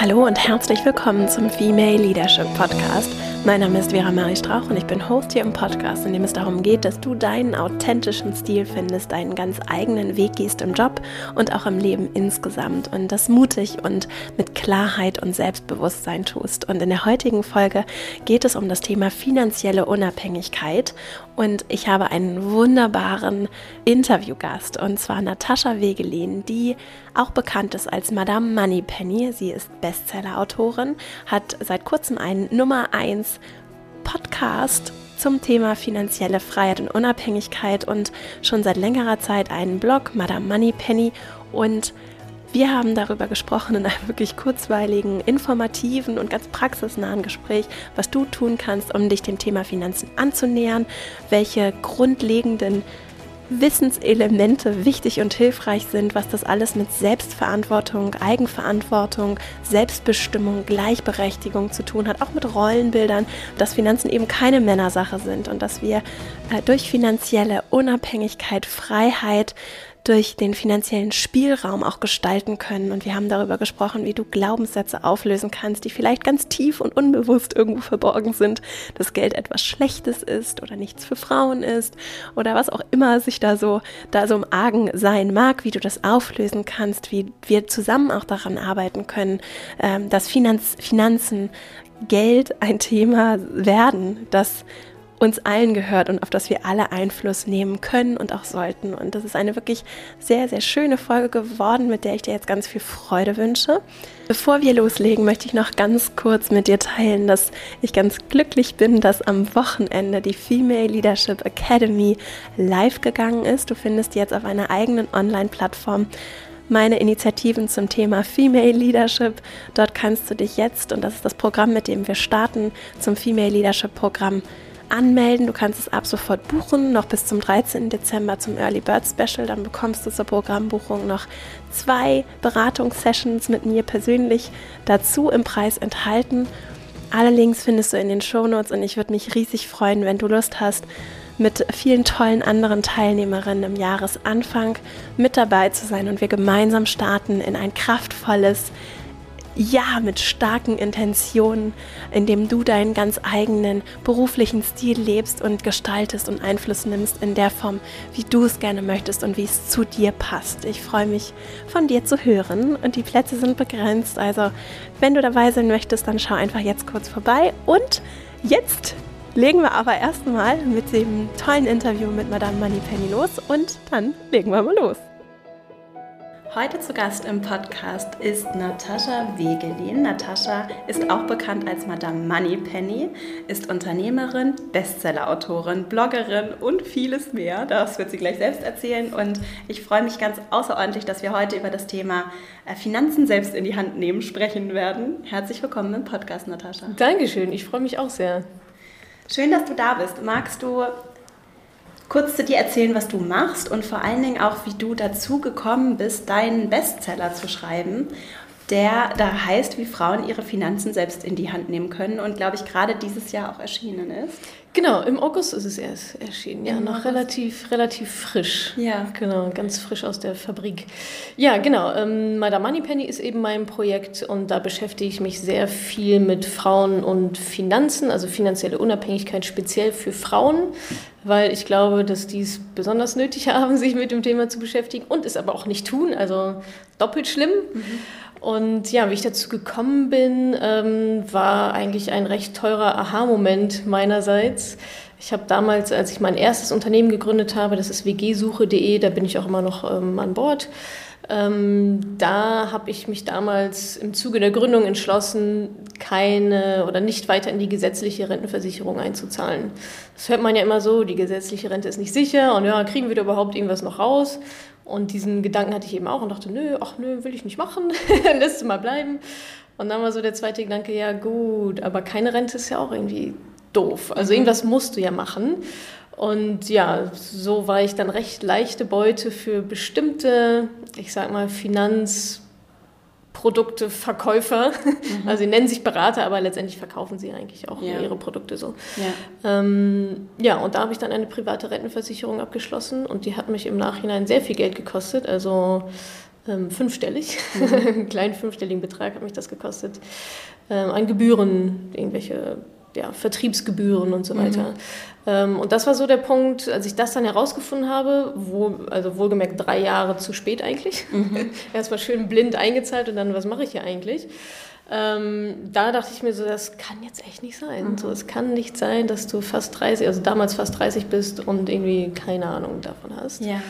Hallo und herzlich willkommen zum Female Leadership Podcast. Mein Name ist Vera Marie Strauch und ich bin Host hier im Podcast, in dem es darum geht, dass du deinen authentischen Stil findest, deinen ganz eigenen Weg gehst im Job und auch im Leben insgesamt und das mutig und mit Klarheit und Selbstbewusstsein tust. Und in der heutigen Folge geht es um das Thema finanzielle Unabhängigkeit und ich habe einen wunderbaren Interviewgast und zwar Natascha Wegelin, die auch bekannt ist als Madame Moneypenny. Sie ist Bestseller-Autorin, hat seit kurzem einen Nummer 1 Podcast zum Thema finanzielle Freiheit und Unabhängigkeit und schon seit längerer Zeit einen Blog, Madame Moneypenny und wir haben darüber gesprochen in einem wirklich kurzweiligen, informativen und ganz praxisnahen Gespräch, was du tun kannst, um dich dem Thema Finanzen anzunähern, welche grundlegenden Wissenselemente wichtig und hilfreich sind, was das alles mit Selbstverantwortung, Eigenverantwortung, Selbstbestimmung, Gleichberechtigung zu tun hat, auch mit Rollenbildern, dass Finanzen eben keine Männersache sind und dass wir äh, durch finanzielle Unabhängigkeit, Freiheit, durch den finanziellen Spielraum auch gestalten können. Und wir haben darüber gesprochen, wie du Glaubenssätze auflösen kannst, die vielleicht ganz tief und unbewusst irgendwo verborgen sind, dass Geld etwas Schlechtes ist oder nichts für Frauen ist oder was auch immer sich da so, da so im Argen sein mag, wie du das auflösen kannst, wie wir zusammen auch daran arbeiten können, ähm, dass Finanz, Finanzen, Geld ein Thema werden, das uns allen gehört und auf das wir alle Einfluss nehmen können und auch sollten. Und das ist eine wirklich sehr, sehr schöne Folge geworden, mit der ich dir jetzt ganz viel Freude wünsche. Bevor wir loslegen, möchte ich noch ganz kurz mit dir teilen, dass ich ganz glücklich bin, dass am Wochenende die Female Leadership Academy live gegangen ist. Du findest jetzt auf einer eigenen Online-Plattform meine Initiativen zum Thema Female Leadership. Dort kannst du dich jetzt, und das ist das Programm, mit dem wir starten, zum Female Leadership Programm anmelden. Du kannst es ab sofort buchen, noch bis zum 13. Dezember zum Early Bird Special. Dann bekommst du zur Programmbuchung noch zwei Beratungssessions mit mir persönlich dazu im Preis enthalten. Alle Links findest du in den Show Notes und ich würde mich riesig freuen, wenn du Lust hast, mit vielen tollen anderen Teilnehmerinnen im Jahresanfang mit dabei zu sein und wir gemeinsam starten in ein kraftvolles, ja, mit starken Intentionen, indem du deinen ganz eigenen beruflichen Stil lebst und gestaltest und Einfluss nimmst in der Form, wie du es gerne möchtest und wie es zu dir passt. Ich freue mich, von dir zu hören und die Plätze sind begrenzt. Also, wenn du dabei sein möchtest, dann schau einfach jetzt kurz vorbei. Und jetzt legen wir aber erstmal mit dem tollen Interview mit Madame Moneypenny los und dann legen wir mal los. Heute zu Gast im Podcast ist Natascha Wegelin. Natascha ist auch bekannt als Madame Moneypenny, ist Unternehmerin, Bestsellerautorin, Bloggerin und vieles mehr. Das wird sie gleich selbst erzählen. Und ich freue mich ganz außerordentlich, dass wir heute über das Thema äh, Finanzen selbst in die Hand nehmen sprechen werden. Herzlich willkommen im Podcast, Natascha. Dankeschön, ich freue mich auch sehr. Schön, dass du da bist. Magst du kurz zu dir erzählen, was du machst und vor allen Dingen auch, wie du dazu gekommen bist, deinen Bestseller zu schreiben, der da heißt, wie Frauen ihre Finanzen selbst in die Hand nehmen können und, glaube ich, gerade dieses Jahr auch erschienen ist. Genau, im August ist es erst erschienen, ja, Im noch August. relativ, relativ frisch. Ja. Genau, ganz frisch aus der Fabrik. Ja, genau, ähm, Madame Moneypenny ist eben mein Projekt und da beschäftige ich mich sehr viel mit Frauen und Finanzen, also finanzielle Unabhängigkeit speziell für Frauen, weil ich glaube, dass die es besonders nötig haben, sich mit dem Thema zu beschäftigen und es aber auch nicht tun, also doppelt schlimm. Mhm. Und ja, wie ich dazu gekommen bin, ähm, war eigentlich ein recht teurer Aha-Moment meinerseits. Ich habe damals, als ich mein erstes Unternehmen gegründet habe, das ist wgsuche.de, da bin ich auch immer noch ähm, an Bord. Ähm, da habe ich mich damals im Zuge der Gründung entschlossen, keine oder nicht weiter in die gesetzliche Rentenversicherung einzuzahlen. Das hört man ja immer so, die gesetzliche Rente ist nicht sicher und ja, kriegen wir da überhaupt irgendwas noch raus? Und diesen Gedanken hatte ich eben auch und dachte, nö, ach nö, will ich nicht machen, lässt du mal bleiben. Und dann war so der zweite Gedanke, ja gut, aber keine Rente ist ja auch irgendwie doof. Also mhm. irgendwas musst du ja machen. Und ja, so war ich dann recht leichte Beute für bestimmte, ich sag mal, Finanz- Produkteverkäufer. Mhm. Also sie nennen sich Berater, aber letztendlich verkaufen sie eigentlich auch ja. ihre Produkte so. Ja. Ähm, ja, und da habe ich dann eine private Rentenversicherung abgeschlossen und die hat mich im Nachhinein sehr viel Geld gekostet. Also ähm, fünfstellig, mhm. einen kleinen fünfstelligen Betrag hat mich das gekostet, ähm, an Gebühren, irgendwelche ja, Vertriebsgebühren und so weiter. Mhm. Ähm, und das war so der Punkt, als ich das dann herausgefunden habe, wo, also wohlgemerkt drei Jahre zu spät eigentlich, mhm. erstmal schön blind eingezahlt und dann, was mache ich hier eigentlich? Ähm, da dachte ich mir so, das kann jetzt echt nicht sein. Mhm. So, es kann nicht sein, dass du fast 30, also damals fast 30 bist und irgendwie keine Ahnung davon hast. Ja.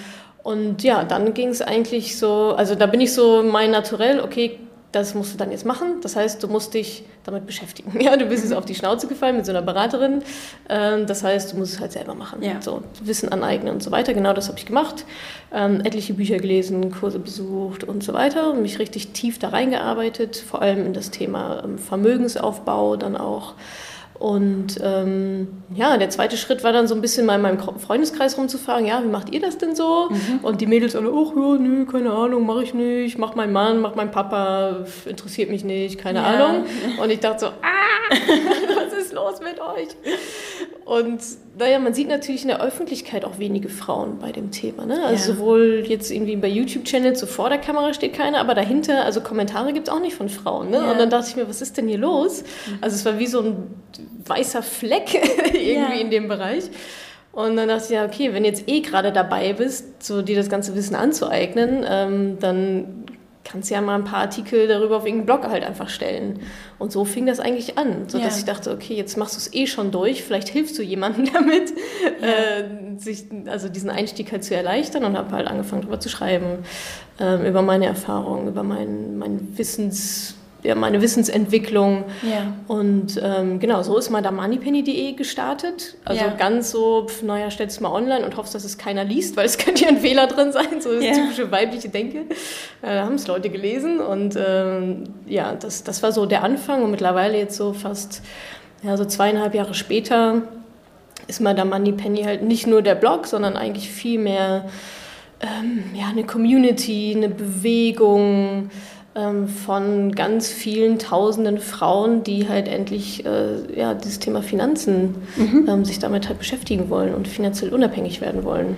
Und ja, dann ging es eigentlich so, also da bin ich so mein Naturell, okay, das musst du dann jetzt machen. Das heißt, du musst dich damit beschäftigen. Ja, du bist jetzt auf die Schnauze gefallen mit so einer Beraterin. Ähm, das heißt, du musst es halt selber machen. Ja. So, Wissen aneignen und so weiter. Genau das habe ich gemacht. Ähm, etliche Bücher gelesen, Kurse besucht und so weiter. Und mich richtig tief da reingearbeitet, vor allem in das Thema ähm, Vermögensaufbau dann auch. Und ähm, ja, der zweite Schritt war dann so ein bisschen mal in meinem Freundeskreis rumzufahren. Ja, wie macht ihr das denn so? Mhm. Und die Mädels alle, ach ja, nö, keine Ahnung, mache ich nicht, macht mein Mann, macht mein Papa, interessiert mich nicht, keine ja. Ahnung. Und ich dachte so, ah, was ist los mit euch? Und naja, man sieht natürlich in der Öffentlichkeit auch wenige Frauen bei dem Thema. Ne? Also ja. sowohl jetzt irgendwie bei YouTube-Channels, so vor der Kamera steht keiner, aber dahinter, also Kommentare gibt es auch nicht von Frauen. Ne? Ja. Und dann dachte ich mir, was ist denn hier los? Mhm. Also es war wie so ein weißer Fleck irgendwie ja. in dem Bereich. Und dann dachte ich, ja, okay, wenn jetzt eh gerade dabei bist, so dir das ganze Wissen anzueignen, ähm, dann kannst ja mal ein paar Artikel darüber auf irgendeinen Blog halt einfach stellen. Und so fing das eigentlich an, so dass ja. ich dachte, okay, jetzt machst du es eh schon durch, vielleicht hilfst du jemandem damit, ja. äh, sich also diesen Einstieg halt zu erleichtern und habe halt angefangen darüber zu schreiben, äh, über meine Erfahrungen, über mein, mein Wissens ja, meine Wissensentwicklung. Ja. Und ähm, genau, so ist mal da moneypenny.de gestartet. Also ja. ganz so, pf, naja, stellst du mal online und hoffst, dass es keiner liest, weil es könnte ja ein Fehler drin sein, so das ja. typische weibliche Denke. Äh, da haben es Leute gelesen und ähm, ja, das, das war so der Anfang und mittlerweile jetzt so fast, ja, so zweieinhalb Jahre später ist mal da Moneypenny halt nicht nur der Blog, sondern eigentlich viel mehr ähm, ja, eine Community, eine Bewegung, von ganz vielen tausenden Frauen, die halt endlich äh, ja, dieses Thema Finanzen mhm. ähm, sich damit halt beschäftigen wollen und finanziell unabhängig werden wollen.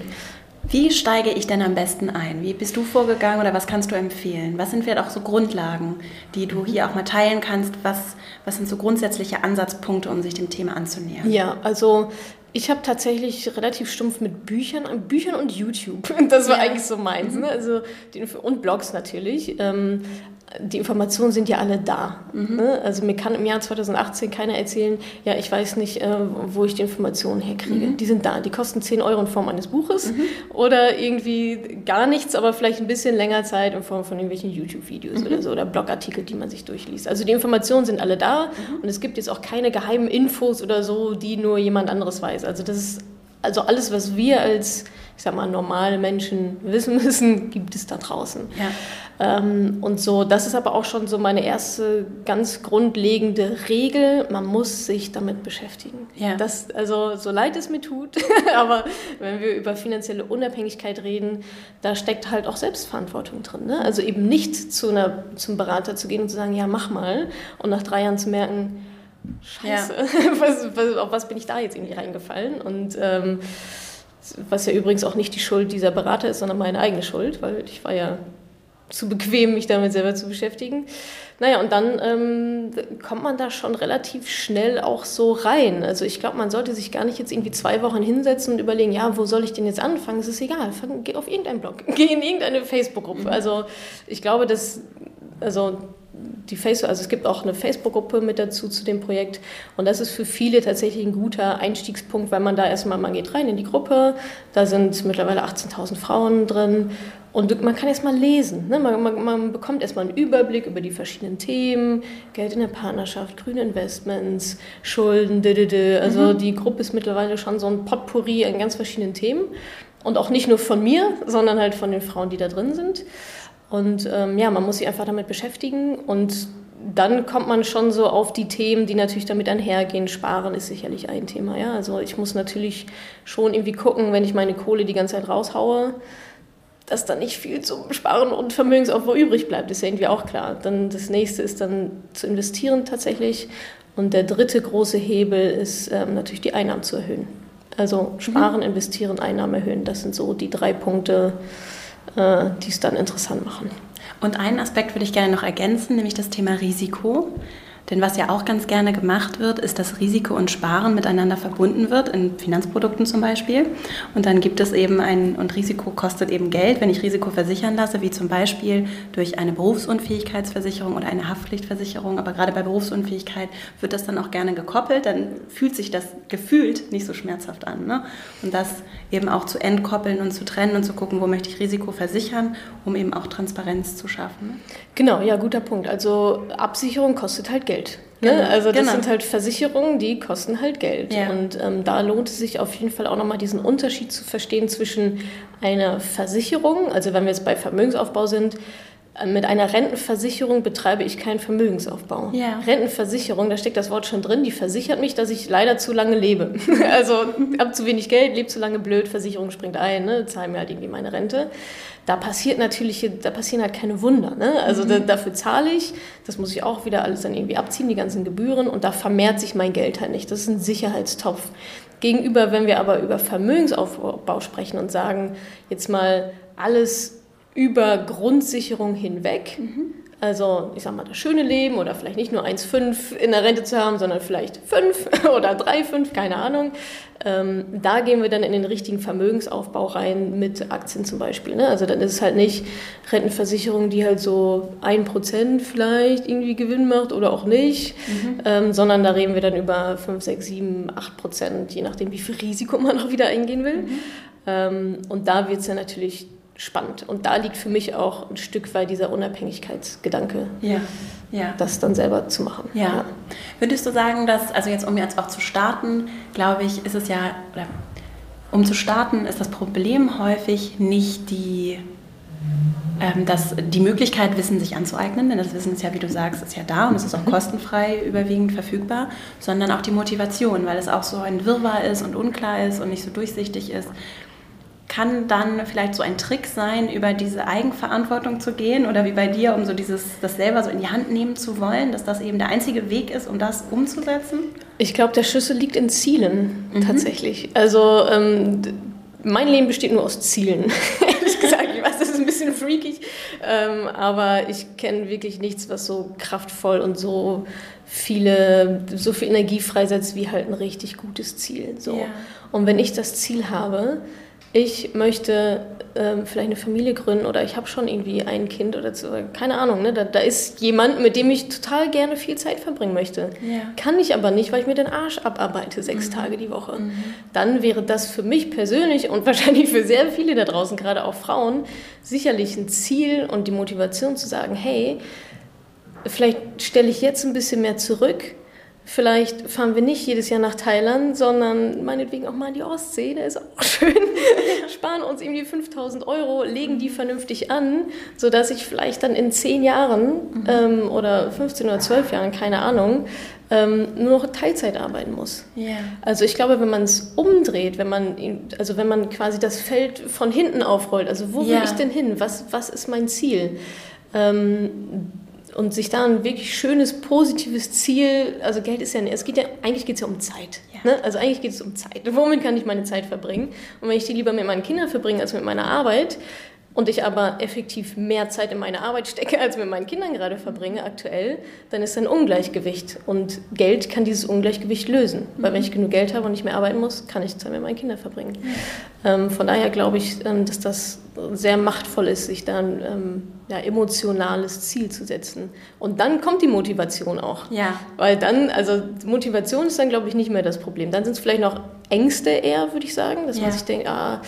Wie steige ich denn am besten ein? Wie bist du vorgegangen oder was kannst du empfehlen? Was sind vielleicht auch so Grundlagen, die du hier auch mal teilen kannst? Was, was sind so grundsätzliche Ansatzpunkte, um sich dem Thema anzunähern? Ja, also ich habe tatsächlich relativ stumpf mit Büchern, Büchern und YouTube. Das war ja. eigentlich so meins. Ne? Also und Blogs natürlich. Ähm, die Informationen sind ja alle da. Mhm. Ne? Also mir kann im Jahr 2018 keiner erzählen, ja, ich weiß nicht, äh, wo ich die Informationen herkriege. Mhm. Die sind da. Die kosten 10 Euro in Form eines Buches mhm. oder irgendwie gar nichts, aber vielleicht ein bisschen länger Zeit in Form von irgendwelchen YouTube-Videos mhm. oder so oder Blogartikel, die man sich durchliest. Also die Informationen sind alle da mhm. und es gibt jetzt auch keine geheimen Infos oder so, die nur jemand anderes weiß. Also das ist also alles, was wir als ich sag mal, normale Menschen wissen müssen, gibt es da draußen. Ja. Ähm, und so, das ist aber auch schon so meine erste ganz grundlegende Regel. Man muss sich damit beschäftigen. Ja. Das, also, so leid es mir tut, aber wenn wir über finanzielle Unabhängigkeit reden, da steckt halt auch Selbstverantwortung drin. Ne? Also eben nicht zu einer, zum Berater zu gehen und zu sagen, ja, mach mal. Und nach drei Jahren zu merken, Scheiße, ja. was, was, auf was bin ich da jetzt irgendwie reingefallen? Und ähm, was ja übrigens auch nicht die Schuld dieser Berater ist, sondern meine eigene Schuld, weil ich war ja zu bequem, mich damit selber zu beschäftigen. Naja, und dann ähm, kommt man da schon relativ schnell auch so rein. Also ich glaube, man sollte sich gar nicht jetzt irgendwie zwei Wochen hinsetzen und überlegen, ja, wo soll ich denn jetzt anfangen? Es ist egal, fang, geh auf irgendeinen Blog, geh in irgendeine Facebook-Gruppe. Mhm. Also ich glaube, dass, also die Facebook, also es gibt auch eine Facebook-Gruppe mit dazu zu dem Projekt und das ist für viele tatsächlich ein guter Einstiegspunkt, weil man da erstmal, man geht rein in die Gruppe, da sind mittlerweile 18.000 Frauen drin und man kann erstmal lesen, ne? man, man, man, bekommt erstmal einen Überblick über die verschiedenen Themen, Geld in der Partnerschaft, grüne Investments, Schulden, d also mhm. die Gruppe ist mittlerweile schon so ein Potpourri an ganz verschiedenen Themen und auch nicht nur von mir, sondern halt von den Frauen, die da drin sind. Und ähm, ja, man muss sich einfach damit beschäftigen und dann kommt man schon so auf die Themen, die natürlich damit einhergehen. Sparen ist sicherlich ein Thema. Ja? Also ich muss natürlich schon irgendwie gucken, wenn ich meine Kohle die ganze Zeit raushaue, dass da nicht viel zum Sparen und Vermögensaufbau übrig bleibt. ist ja irgendwie auch klar. Dann das nächste ist dann zu investieren tatsächlich. Und der dritte große Hebel ist ähm, natürlich die Einnahmen zu erhöhen. Also sparen, mhm. investieren, Einnahmen erhöhen. Das sind so die drei Punkte, äh, die es dann interessant machen. Und einen Aspekt würde ich gerne noch ergänzen, nämlich das Thema Risiko. Denn was ja auch ganz gerne gemacht wird, ist, dass Risiko und Sparen miteinander verbunden wird, in Finanzprodukten zum Beispiel. Und dann gibt es eben ein, und Risiko kostet eben Geld, wenn ich Risiko versichern lasse, wie zum Beispiel durch eine Berufsunfähigkeitsversicherung oder eine Haftpflichtversicherung. Aber gerade bei Berufsunfähigkeit wird das dann auch gerne gekoppelt, dann fühlt sich das gefühlt nicht so schmerzhaft an. Ne? Und das eben auch zu entkoppeln und zu trennen und zu gucken, wo möchte ich Risiko versichern, um eben auch Transparenz zu schaffen. Ne? Genau, ja, guter Punkt. Also Absicherung kostet halt Geld. Geld. Ne? Genau, also das genau. sind halt Versicherungen, die kosten halt Geld. Ja. Und ähm, da lohnt es sich auf jeden Fall auch nochmal diesen Unterschied zu verstehen zwischen einer Versicherung, also wenn wir jetzt bei Vermögensaufbau sind, mit einer Rentenversicherung betreibe ich keinen Vermögensaufbau. Ja. Rentenversicherung, da steckt das Wort schon drin, die versichert mich, dass ich leider zu lange lebe. also habe zu wenig Geld, lebe zu lange blöd, Versicherung springt ein, ne, zahlen mir halt irgendwie meine Rente da passiert natürlich, da passieren halt keine Wunder. Ne? Also mhm. da, dafür zahle ich, das muss ich auch wieder alles dann irgendwie abziehen, die ganzen Gebühren und da vermehrt sich mein Geld halt nicht. Das ist ein Sicherheitstopf. Gegenüber, wenn wir aber über Vermögensaufbau sprechen und sagen, jetzt mal alles über Grundsicherung hinweg, mhm. Also ich sag mal, das schöne Leben oder vielleicht nicht nur 1,5 in der Rente zu haben, sondern vielleicht 5 oder 3,5, keine Ahnung. Ähm, da gehen wir dann in den richtigen Vermögensaufbau rein mit Aktien zum Beispiel. Ne? Also dann ist es halt nicht Rentenversicherung, die halt so 1% vielleicht irgendwie Gewinn macht oder auch nicht, mhm. ähm, sondern da reden wir dann über 5, 6, 7, 8%, je nachdem, wie viel Risiko man auch wieder eingehen will. Mhm. Ähm, und da wird es ja natürlich spannend. Und da liegt für mich auch ein Stück weit dieser Unabhängigkeitsgedanke, ja. Ja. das dann selber zu machen. Ja. ja. Würdest du sagen, dass, also jetzt um jetzt auch zu starten, glaube ich, ist es ja, oder um zu starten, ist das Problem häufig nicht die, ähm, dass die Möglichkeit, Wissen sich anzueignen, denn das Wissen ist ja, wie du sagst, ist ja da und es ist auch mhm. kostenfrei überwiegend verfügbar, sondern auch die Motivation, weil es auch so ein Wirrwarr ist und unklar ist und nicht so durchsichtig ist kann dann vielleicht so ein Trick sein, über diese Eigenverantwortung zu gehen oder wie bei dir, um so dieses, das selber so in die Hand nehmen zu wollen, dass das eben der einzige Weg ist, um das umzusetzen? Ich glaube, der Schlüssel liegt in Zielen mhm. tatsächlich. Also ähm, mein Leben besteht nur aus Zielen. Ehrlich gesagt, ich weiß, das ist ein bisschen freakig, ähm, aber ich kenne wirklich nichts, was so kraftvoll und so viele, so viel Energie freisetzt wie halt ein richtig gutes Ziel. So. Ja. Und wenn ich das Ziel habe, ich möchte ähm, vielleicht eine Familie gründen oder ich habe schon irgendwie ein Kind oder so, keine Ahnung, ne? da, da ist jemand, mit dem ich total gerne viel Zeit verbringen möchte. Ja. Kann ich aber nicht, weil ich mir den Arsch abarbeite, sechs mhm. Tage die Woche. Mhm. Dann wäre das für mich persönlich und wahrscheinlich für sehr viele da draußen, gerade auch Frauen, sicherlich ein Ziel und die Motivation zu sagen, hey, vielleicht stelle ich jetzt ein bisschen mehr zurück, Vielleicht fahren wir nicht jedes Jahr nach Thailand, sondern meinetwegen auch mal in die Ostsee, da ist auch schön. Sparen uns irgendwie 5000 Euro, legen die vernünftig an, sodass ich vielleicht dann in 10 Jahren mhm. ähm, oder 15 oder 12 Jahren, keine Ahnung, ähm, nur noch Teilzeit arbeiten muss. Yeah. Also ich glaube, wenn man es umdreht, wenn man, also wenn man quasi das Feld von hinten aufrollt, also wo yeah. will ich denn hin? Was, was ist mein Ziel? Ähm, und sich da ein wirklich schönes, positives Ziel, also Geld ist ja, es geht ja, eigentlich geht es ja um Zeit. Ja. Ne? Also eigentlich geht es um Zeit. Womit kann ich meine Zeit verbringen? Und wenn ich die lieber mit meinen Kindern verbringe als mit meiner Arbeit, und ich aber effektiv mehr Zeit in meine Arbeit stecke, als mit meinen Kindern gerade verbringe aktuell, dann ist ein Ungleichgewicht. Und Geld kann dieses Ungleichgewicht lösen. Mhm. Weil wenn ich genug Geld habe und nicht mehr arbeiten muss, kann ich Zeit mit meinen Kindern verbringen. Mhm. Ähm, von daher glaube ich, ähm, dass das sehr machtvoll ist, sich da ein ähm, ja, emotionales Ziel zu setzen. Und dann kommt die Motivation auch. Ja. Weil dann, also Motivation ist dann, glaube ich, nicht mehr das Problem. Dann sind es vielleicht noch Ängste eher, würde ich sagen, dass ja. man sich denkt, ah,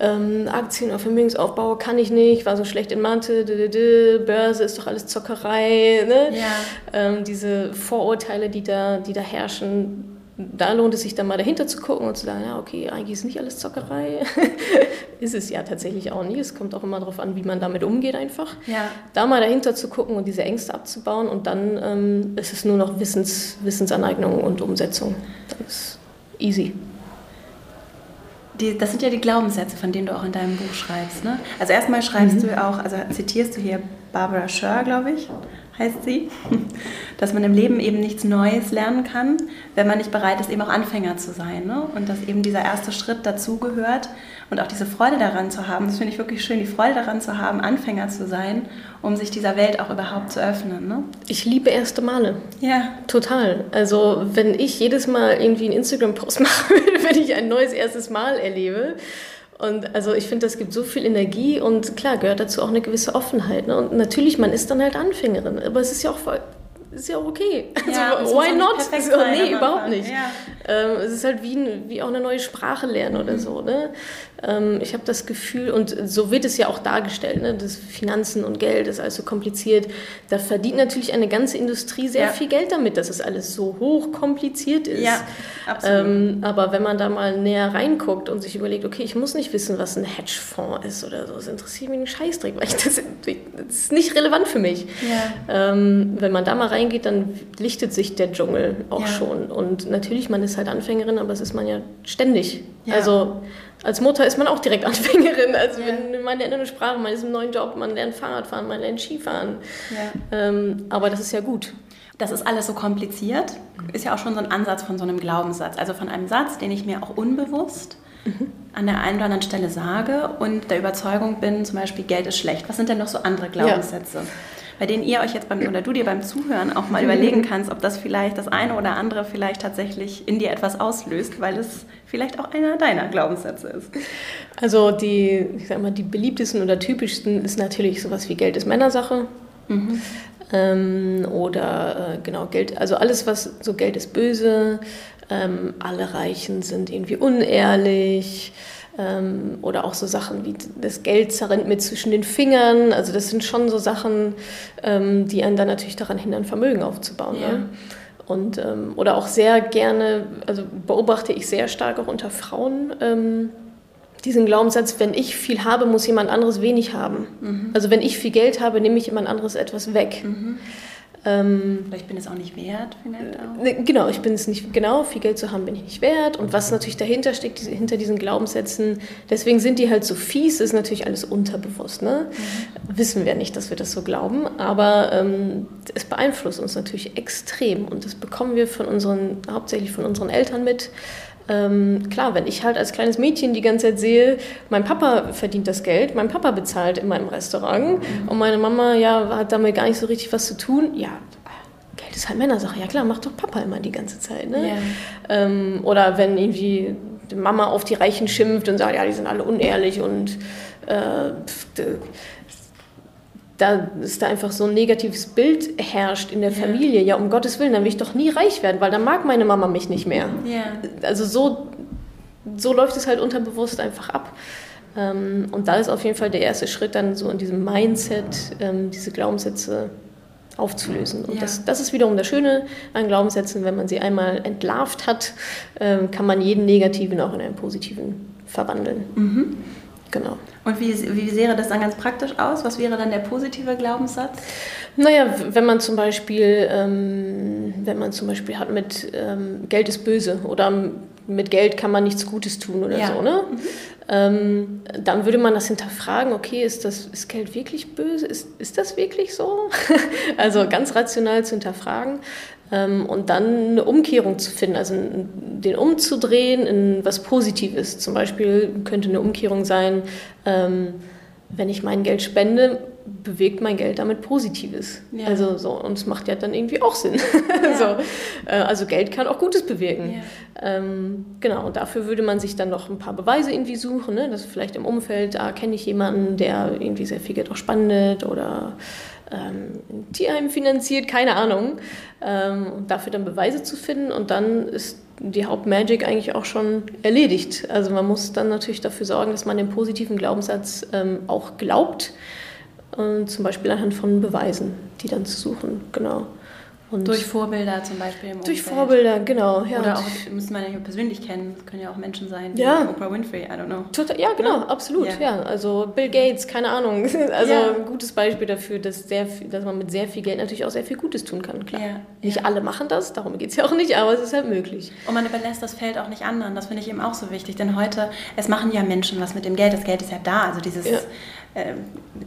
ähm, Aktien oder Vermögensaufbau kann ich nicht, war so schlecht in Mathe, d -d -d, Börse ist doch alles Zockerei. Ne? Ja. Ähm, diese Vorurteile, die da, die da herrschen, da lohnt es sich dann mal dahinter zu gucken und zu sagen, ja, okay, eigentlich ist nicht alles Zockerei. ist es ja tatsächlich auch nicht. Es kommt auch immer darauf an, wie man damit umgeht einfach. Ja. Da mal dahinter zu gucken und diese Ängste abzubauen und dann ähm, ist es nur noch Wissens, Wissensaneignung und Umsetzung. Das ist easy die, das sind ja die Glaubenssätze, von denen du auch in deinem Buch schreibst. Ne? Also erstmal schreibst mhm. du auch, also zitierst du hier Barbara Scher, glaube ich, heißt sie, dass man im Leben eben nichts Neues lernen kann, wenn man nicht bereit ist, eben auch Anfänger zu sein. Ne? Und dass eben dieser erste Schritt dazugehört. Und auch diese Freude daran zu haben, das finde ich wirklich schön, die Freude daran zu haben, Anfänger zu sein, um sich dieser Welt auch überhaupt zu öffnen. Ne? Ich liebe erste Male. Ja. Total. Also wenn ich jedes Mal irgendwie einen Instagram-Post mache, wenn ich ein neues erstes Mal erlebe, und also ich finde, das gibt so viel Energie und klar gehört dazu auch eine gewisse Offenheit. Ne? Und natürlich, man ist dann halt Anfängerin, aber es ist ja auch voll, ist ja auch okay. Ja, also, why not? So, nee, überhaupt nicht. Ja. Ähm, es ist halt wie, wie auch eine neue Sprache lernen oder mhm. so. Ne? Ähm, ich habe das Gefühl, und so wird es ja auch dargestellt, ne? das Finanzen und Geld ist alles so kompliziert. Da verdient natürlich eine ganze Industrie sehr ja. viel Geld damit, dass es alles so hoch kompliziert ist. Ja, absolut. Ähm, aber wenn man da mal näher reinguckt und sich überlegt, okay, ich muss nicht wissen, was ein Hedgefonds ist oder so, das interessiert mich einen Scheißdreck, weil das, das ist nicht relevant für mich. Ja. Ähm, wenn man da mal reingeht, dann lichtet sich der Dschungel auch ja. schon. Und natürlich, man ist halt Anfängerin, aber es ist man ja ständig. Also als Mutter ist man auch direkt Anfängerin. Also ja. man lernt eine Sprache, man ist im neuen Job, man lernt Fahrradfahren, man lernt Skifahren. Ja. Ähm, aber das ist ja gut. Das ist alles so kompliziert, ist ja auch schon so ein Ansatz von so einem Glaubenssatz. Also von einem Satz, den ich mir auch unbewusst mhm. an der einen oder anderen Stelle sage und der Überzeugung bin, zum Beispiel Geld ist schlecht. Was sind denn noch so andere Glaubenssätze? Ja bei denen ihr euch jetzt beim, oder du dir beim Zuhören auch mal überlegen kannst, ob das vielleicht das eine oder andere vielleicht tatsächlich in dir etwas auslöst, weil es vielleicht auch einer deiner Glaubenssätze ist. Also die, ich sag mal, die beliebtesten oder typischsten ist natürlich sowas wie Geld ist Männersache. Mhm. Ähm, oder äh, genau Geld, also alles, was so Geld ist böse, ähm, alle Reichen sind irgendwie unehrlich, ähm, oder auch so Sachen wie das Geld zerrennt mir zwischen den Fingern. Also das sind schon so Sachen, ähm, die einen dann natürlich daran hindern, Vermögen aufzubauen. Ja. Ne? Und, ähm, oder auch sehr gerne, also beobachte ich sehr stark auch unter Frauen, ähm, diesen Glaubenssatz, wenn ich viel habe, muss jemand anderes wenig haben. Mhm. Also wenn ich viel Geld habe, nehme ich jemand anderes etwas weg. Mhm. Ähm, Oder ich bin es auch nicht wert, vielleicht auch. Ne, genau, ich bin es nicht, genau, viel Geld zu haben bin ich nicht wert. Und was natürlich dahinter steckt, diese, hinter diesen Glaubenssätzen, deswegen sind die halt so fies, ist natürlich alles unterbewusst. Ne? Mhm. Wissen wir nicht, dass wir das so glauben, aber ähm, es beeinflusst uns natürlich extrem. Und das bekommen wir von unseren, hauptsächlich von unseren Eltern mit. Ähm, klar, wenn ich halt als kleines Mädchen die ganze Zeit sehe, mein Papa verdient das Geld, mein Papa bezahlt in meinem Restaurant und meine Mama ja hat damit gar nicht so richtig was zu tun, ja, Geld ist halt Männersache. Ja klar, macht doch Papa immer die ganze Zeit. Ne? Yeah. Ähm, oder wenn irgendwie die Mama auf die Reichen schimpft und sagt, ja, die sind alle unehrlich und äh, da ist da einfach so ein negatives Bild herrscht in der Familie. Ja, um Gottes Willen, dann will ich doch nie reich werden, weil dann mag meine Mama mich nicht mehr. Ja. Also so, so läuft es halt unterbewusst einfach ab. Ähm, und da ist auf jeden Fall der erste Schritt dann so in diesem Mindset, ähm, diese Glaubenssätze aufzulösen. Und ja. das, das ist wiederum das Schöne an Glaubenssätzen, wenn man sie einmal entlarvt hat, ähm, kann man jeden negativen auch in einen positiven verwandeln. Mhm. Genau. Und wie, wie sähe das dann ganz praktisch aus? Was wäre dann der positive Glaubenssatz? Naja, wenn man zum Beispiel, ähm, wenn man zum Beispiel hat mit ähm, Geld ist böse oder mit Geld kann man nichts Gutes tun oder ja. so, ne? Mhm. Ähm, dann würde man das hinterfragen, okay, ist, das, ist Geld wirklich böse? Ist, ist das wirklich so? also ganz rational zu hinterfragen. Ähm, und dann eine Umkehrung zu finden, also den umzudrehen in was Positives. Zum Beispiel könnte eine Umkehrung sein, ähm, wenn ich mein Geld spende, bewegt mein Geld damit Positives. Ja. Also so, und es macht ja dann irgendwie auch Sinn. Ja. so, äh, also Geld kann auch Gutes bewirken. Ja. Ähm, genau, und dafür würde man sich dann noch ein paar Beweise irgendwie suchen, ne? dass vielleicht im Umfeld, da kenne ich jemanden, der irgendwie sehr viel Geld auch spendet oder ähm, ein Tierheim finanziert, keine Ahnung. Ähm, und dafür dann Beweise zu finden und dann ist die Hauptmagic eigentlich auch schon erledigt. Also man muss dann natürlich dafür sorgen, dass man den positiven Glaubenssatz ähm, auch glaubt, zum Beispiel anhand von Beweisen, die dann zu suchen, genau. Und durch Vorbilder zum Beispiel Durch Vorbilder, genau. Ja. Oder auch, müssen man ja persönlich kennen, das können ja auch Menschen sein, wie ja. Oprah Winfrey, I don't know. Total, ja, genau, ja. absolut, ja. ja. Also Bill Gates, keine Ahnung. Also ein gutes Beispiel dafür, dass, sehr dass man mit sehr viel Geld natürlich auch sehr viel Gutes tun kann, klar. Nicht alle machen das, darum geht es ja auch nicht, aber es ist halt möglich. Und man überlässt das Feld auch nicht anderen, das finde ich eben auch so wichtig, denn heute, es machen ja Menschen was mit dem Geld, das Geld ist ja da, also dieses äh,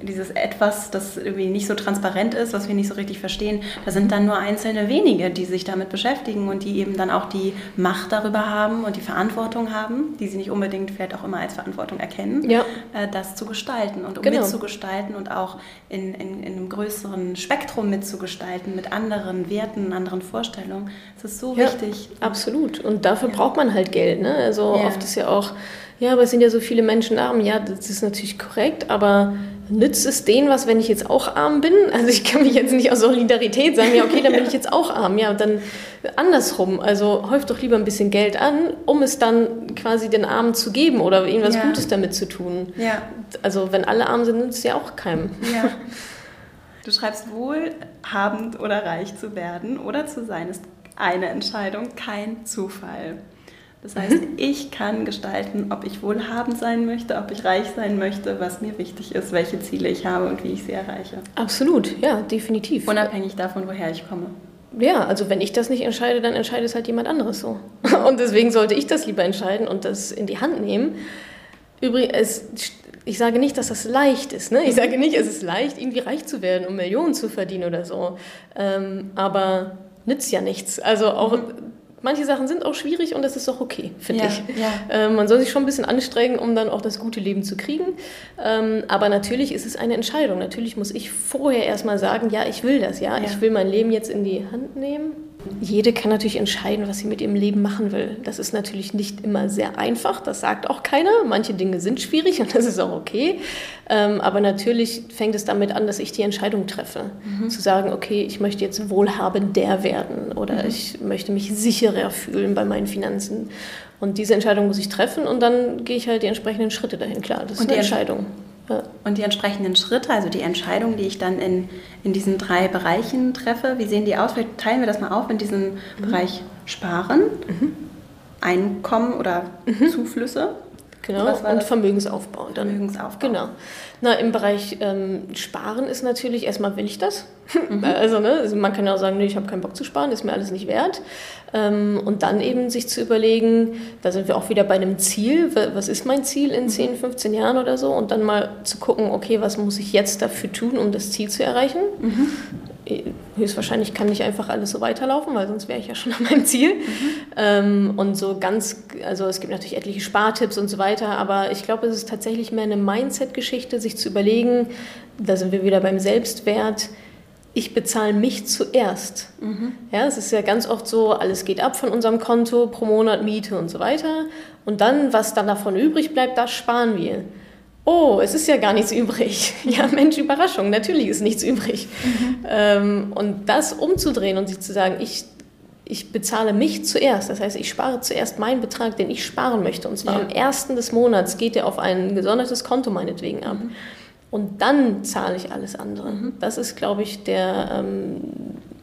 dieses Etwas, das irgendwie nicht so transparent ist, was wir nicht so richtig verstehen, da sind dann nur einzelne wenige, die sich damit beschäftigen und die eben dann auch die Macht darüber haben und die Verantwortung haben, die sie nicht unbedingt vielleicht auch immer als Verantwortung erkennen, ja. äh, das zu gestalten und um genau. mitzugestalten und auch in, in, in, einem größeren Spektrum mitzugestalten mit anderen Werten, anderen Vorstellungen. Das ist so ja, wichtig. Absolut. Und dafür ja. braucht man halt Geld. Ne? Also oft ist ja auch ja, aber es sind ja so viele Menschen arm. Ja, das ist natürlich korrekt, aber nützt es denen was, wenn ich jetzt auch arm bin? Also ich kann mich jetzt nicht aus Solidarität sagen, ja, okay, dann bin ich jetzt auch arm. Ja, dann andersrum. Also häuft doch lieber ein bisschen Geld an, um es dann quasi den Armen zu geben oder ihnen was ja. Gutes damit zu tun. Ja. Also wenn alle arm sind, nützt es ja auch keinem. Ja. Du schreibst wohlhabend oder reich zu werden oder zu sein ist eine Entscheidung, kein Zufall. Das heißt, mhm. ich kann gestalten, ob ich wohlhabend sein möchte, ob ich reich sein möchte, was mir wichtig ist, welche Ziele ich habe und wie ich sie erreiche. Absolut, ja, definitiv. Unabhängig davon, woher ich komme. Ja, also wenn ich das nicht entscheide, dann entscheidet es halt jemand anderes so. Und deswegen sollte ich das lieber entscheiden und das in die Hand nehmen. Übrigens, ich sage nicht, dass das leicht ist. Ne? Ich sage nicht, es ist leicht, irgendwie reich zu werden, um Millionen zu verdienen oder so. Ähm, aber nützt ja nichts. Also auch mhm manche Sachen sind auch schwierig und das ist auch okay, finde ja, ich. Ja. Ähm, man soll sich schon ein bisschen anstrengen, um dann auch das gute Leben zu kriegen. Ähm, aber natürlich ist es eine Entscheidung. Natürlich muss ich vorher erstmal sagen, ja, ich will das, ja, ja. ich will mein Leben jetzt in die Hand nehmen jede kann natürlich entscheiden, was sie mit ihrem Leben machen will. Das ist natürlich nicht immer sehr einfach, das sagt auch keiner. Manche Dinge sind schwierig und das ist auch okay. Ähm, aber natürlich fängt es damit an, dass ich die Entscheidung treffe. Mhm. Zu sagen, okay, ich möchte jetzt wohlhabender werden oder mhm. ich möchte mich sicherer fühlen bei meinen Finanzen. Und diese Entscheidung muss ich treffen und dann gehe ich halt die entsprechenden Schritte dahin. Klar, das ist eine Entscheidung. Und die entsprechenden Schritte, also die Entscheidungen, die ich dann in, in diesen drei Bereichen treffe, wie sehen die aus? Vielleicht teilen wir das mal auf in diesen mhm. Bereich Sparen, mhm. Einkommen oder mhm. Zuflüsse. Genau, und Vermögensaufbau. Dann, Vermögensaufbau. Genau. Na, im Bereich ähm, Sparen ist natürlich, erstmal will ich das. Mhm. Also, ne, also man kann ja auch sagen, nee, ich habe keinen Bock zu sparen, ist mir alles nicht wert. Ähm, und dann eben sich zu überlegen, da sind wir auch wieder bei einem Ziel, was ist mein Ziel in 10, mhm. 15 Jahren oder so? Und dann mal zu gucken, okay, was muss ich jetzt dafür tun, um das Ziel zu erreichen? Mhm höchstwahrscheinlich kann nicht einfach alles so weiterlaufen, weil sonst wäre ich ja schon an meinem Ziel. Mhm. Ähm, und so ganz, also es gibt natürlich etliche Spartipps und so weiter, aber ich glaube, es ist tatsächlich mehr eine Mindset-Geschichte, sich zu überlegen, da sind wir wieder beim Selbstwert, ich bezahle mich zuerst. Mhm. Ja, es ist ja ganz oft so, alles geht ab von unserem Konto, pro Monat Miete und so weiter. Und dann, was dann davon übrig bleibt, das sparen wir oh, es ist ja gar nichts übrig. Ja, Mensch, Überraschung, natürlich ist nichts übrig. Mhm. Ähm, und das umzudrehen und sich zu sagen, ich, ich bezahle mich zuerst, das heißt, ich spare zuerst meinen Betrag, den ich sparen möchte. Und zwar ja. am ersten des Monats geht er auf ein gesondertes Konto meinetwegen ab. Mhm. Und dann zahle ich alles andere. Mhm. Das ist, glaube ich, der, ähm,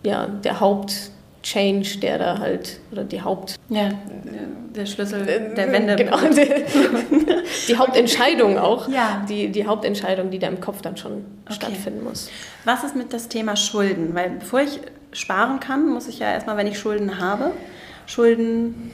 ja, der Haupt Change, der da halt, oder die Haupt... Ja, der Schlüssel äh, der Wende. Genau, die, die Hauptentscheidung auch. Ja. Die, die Hauptentscheidung, die da im Kopf dann schon okay. stattfinden muss. Was ist mit das Thema Schulden? Weil bevor ich sparen kann, muss ich ja erstmal, wenn ich Schulden habe, Schulden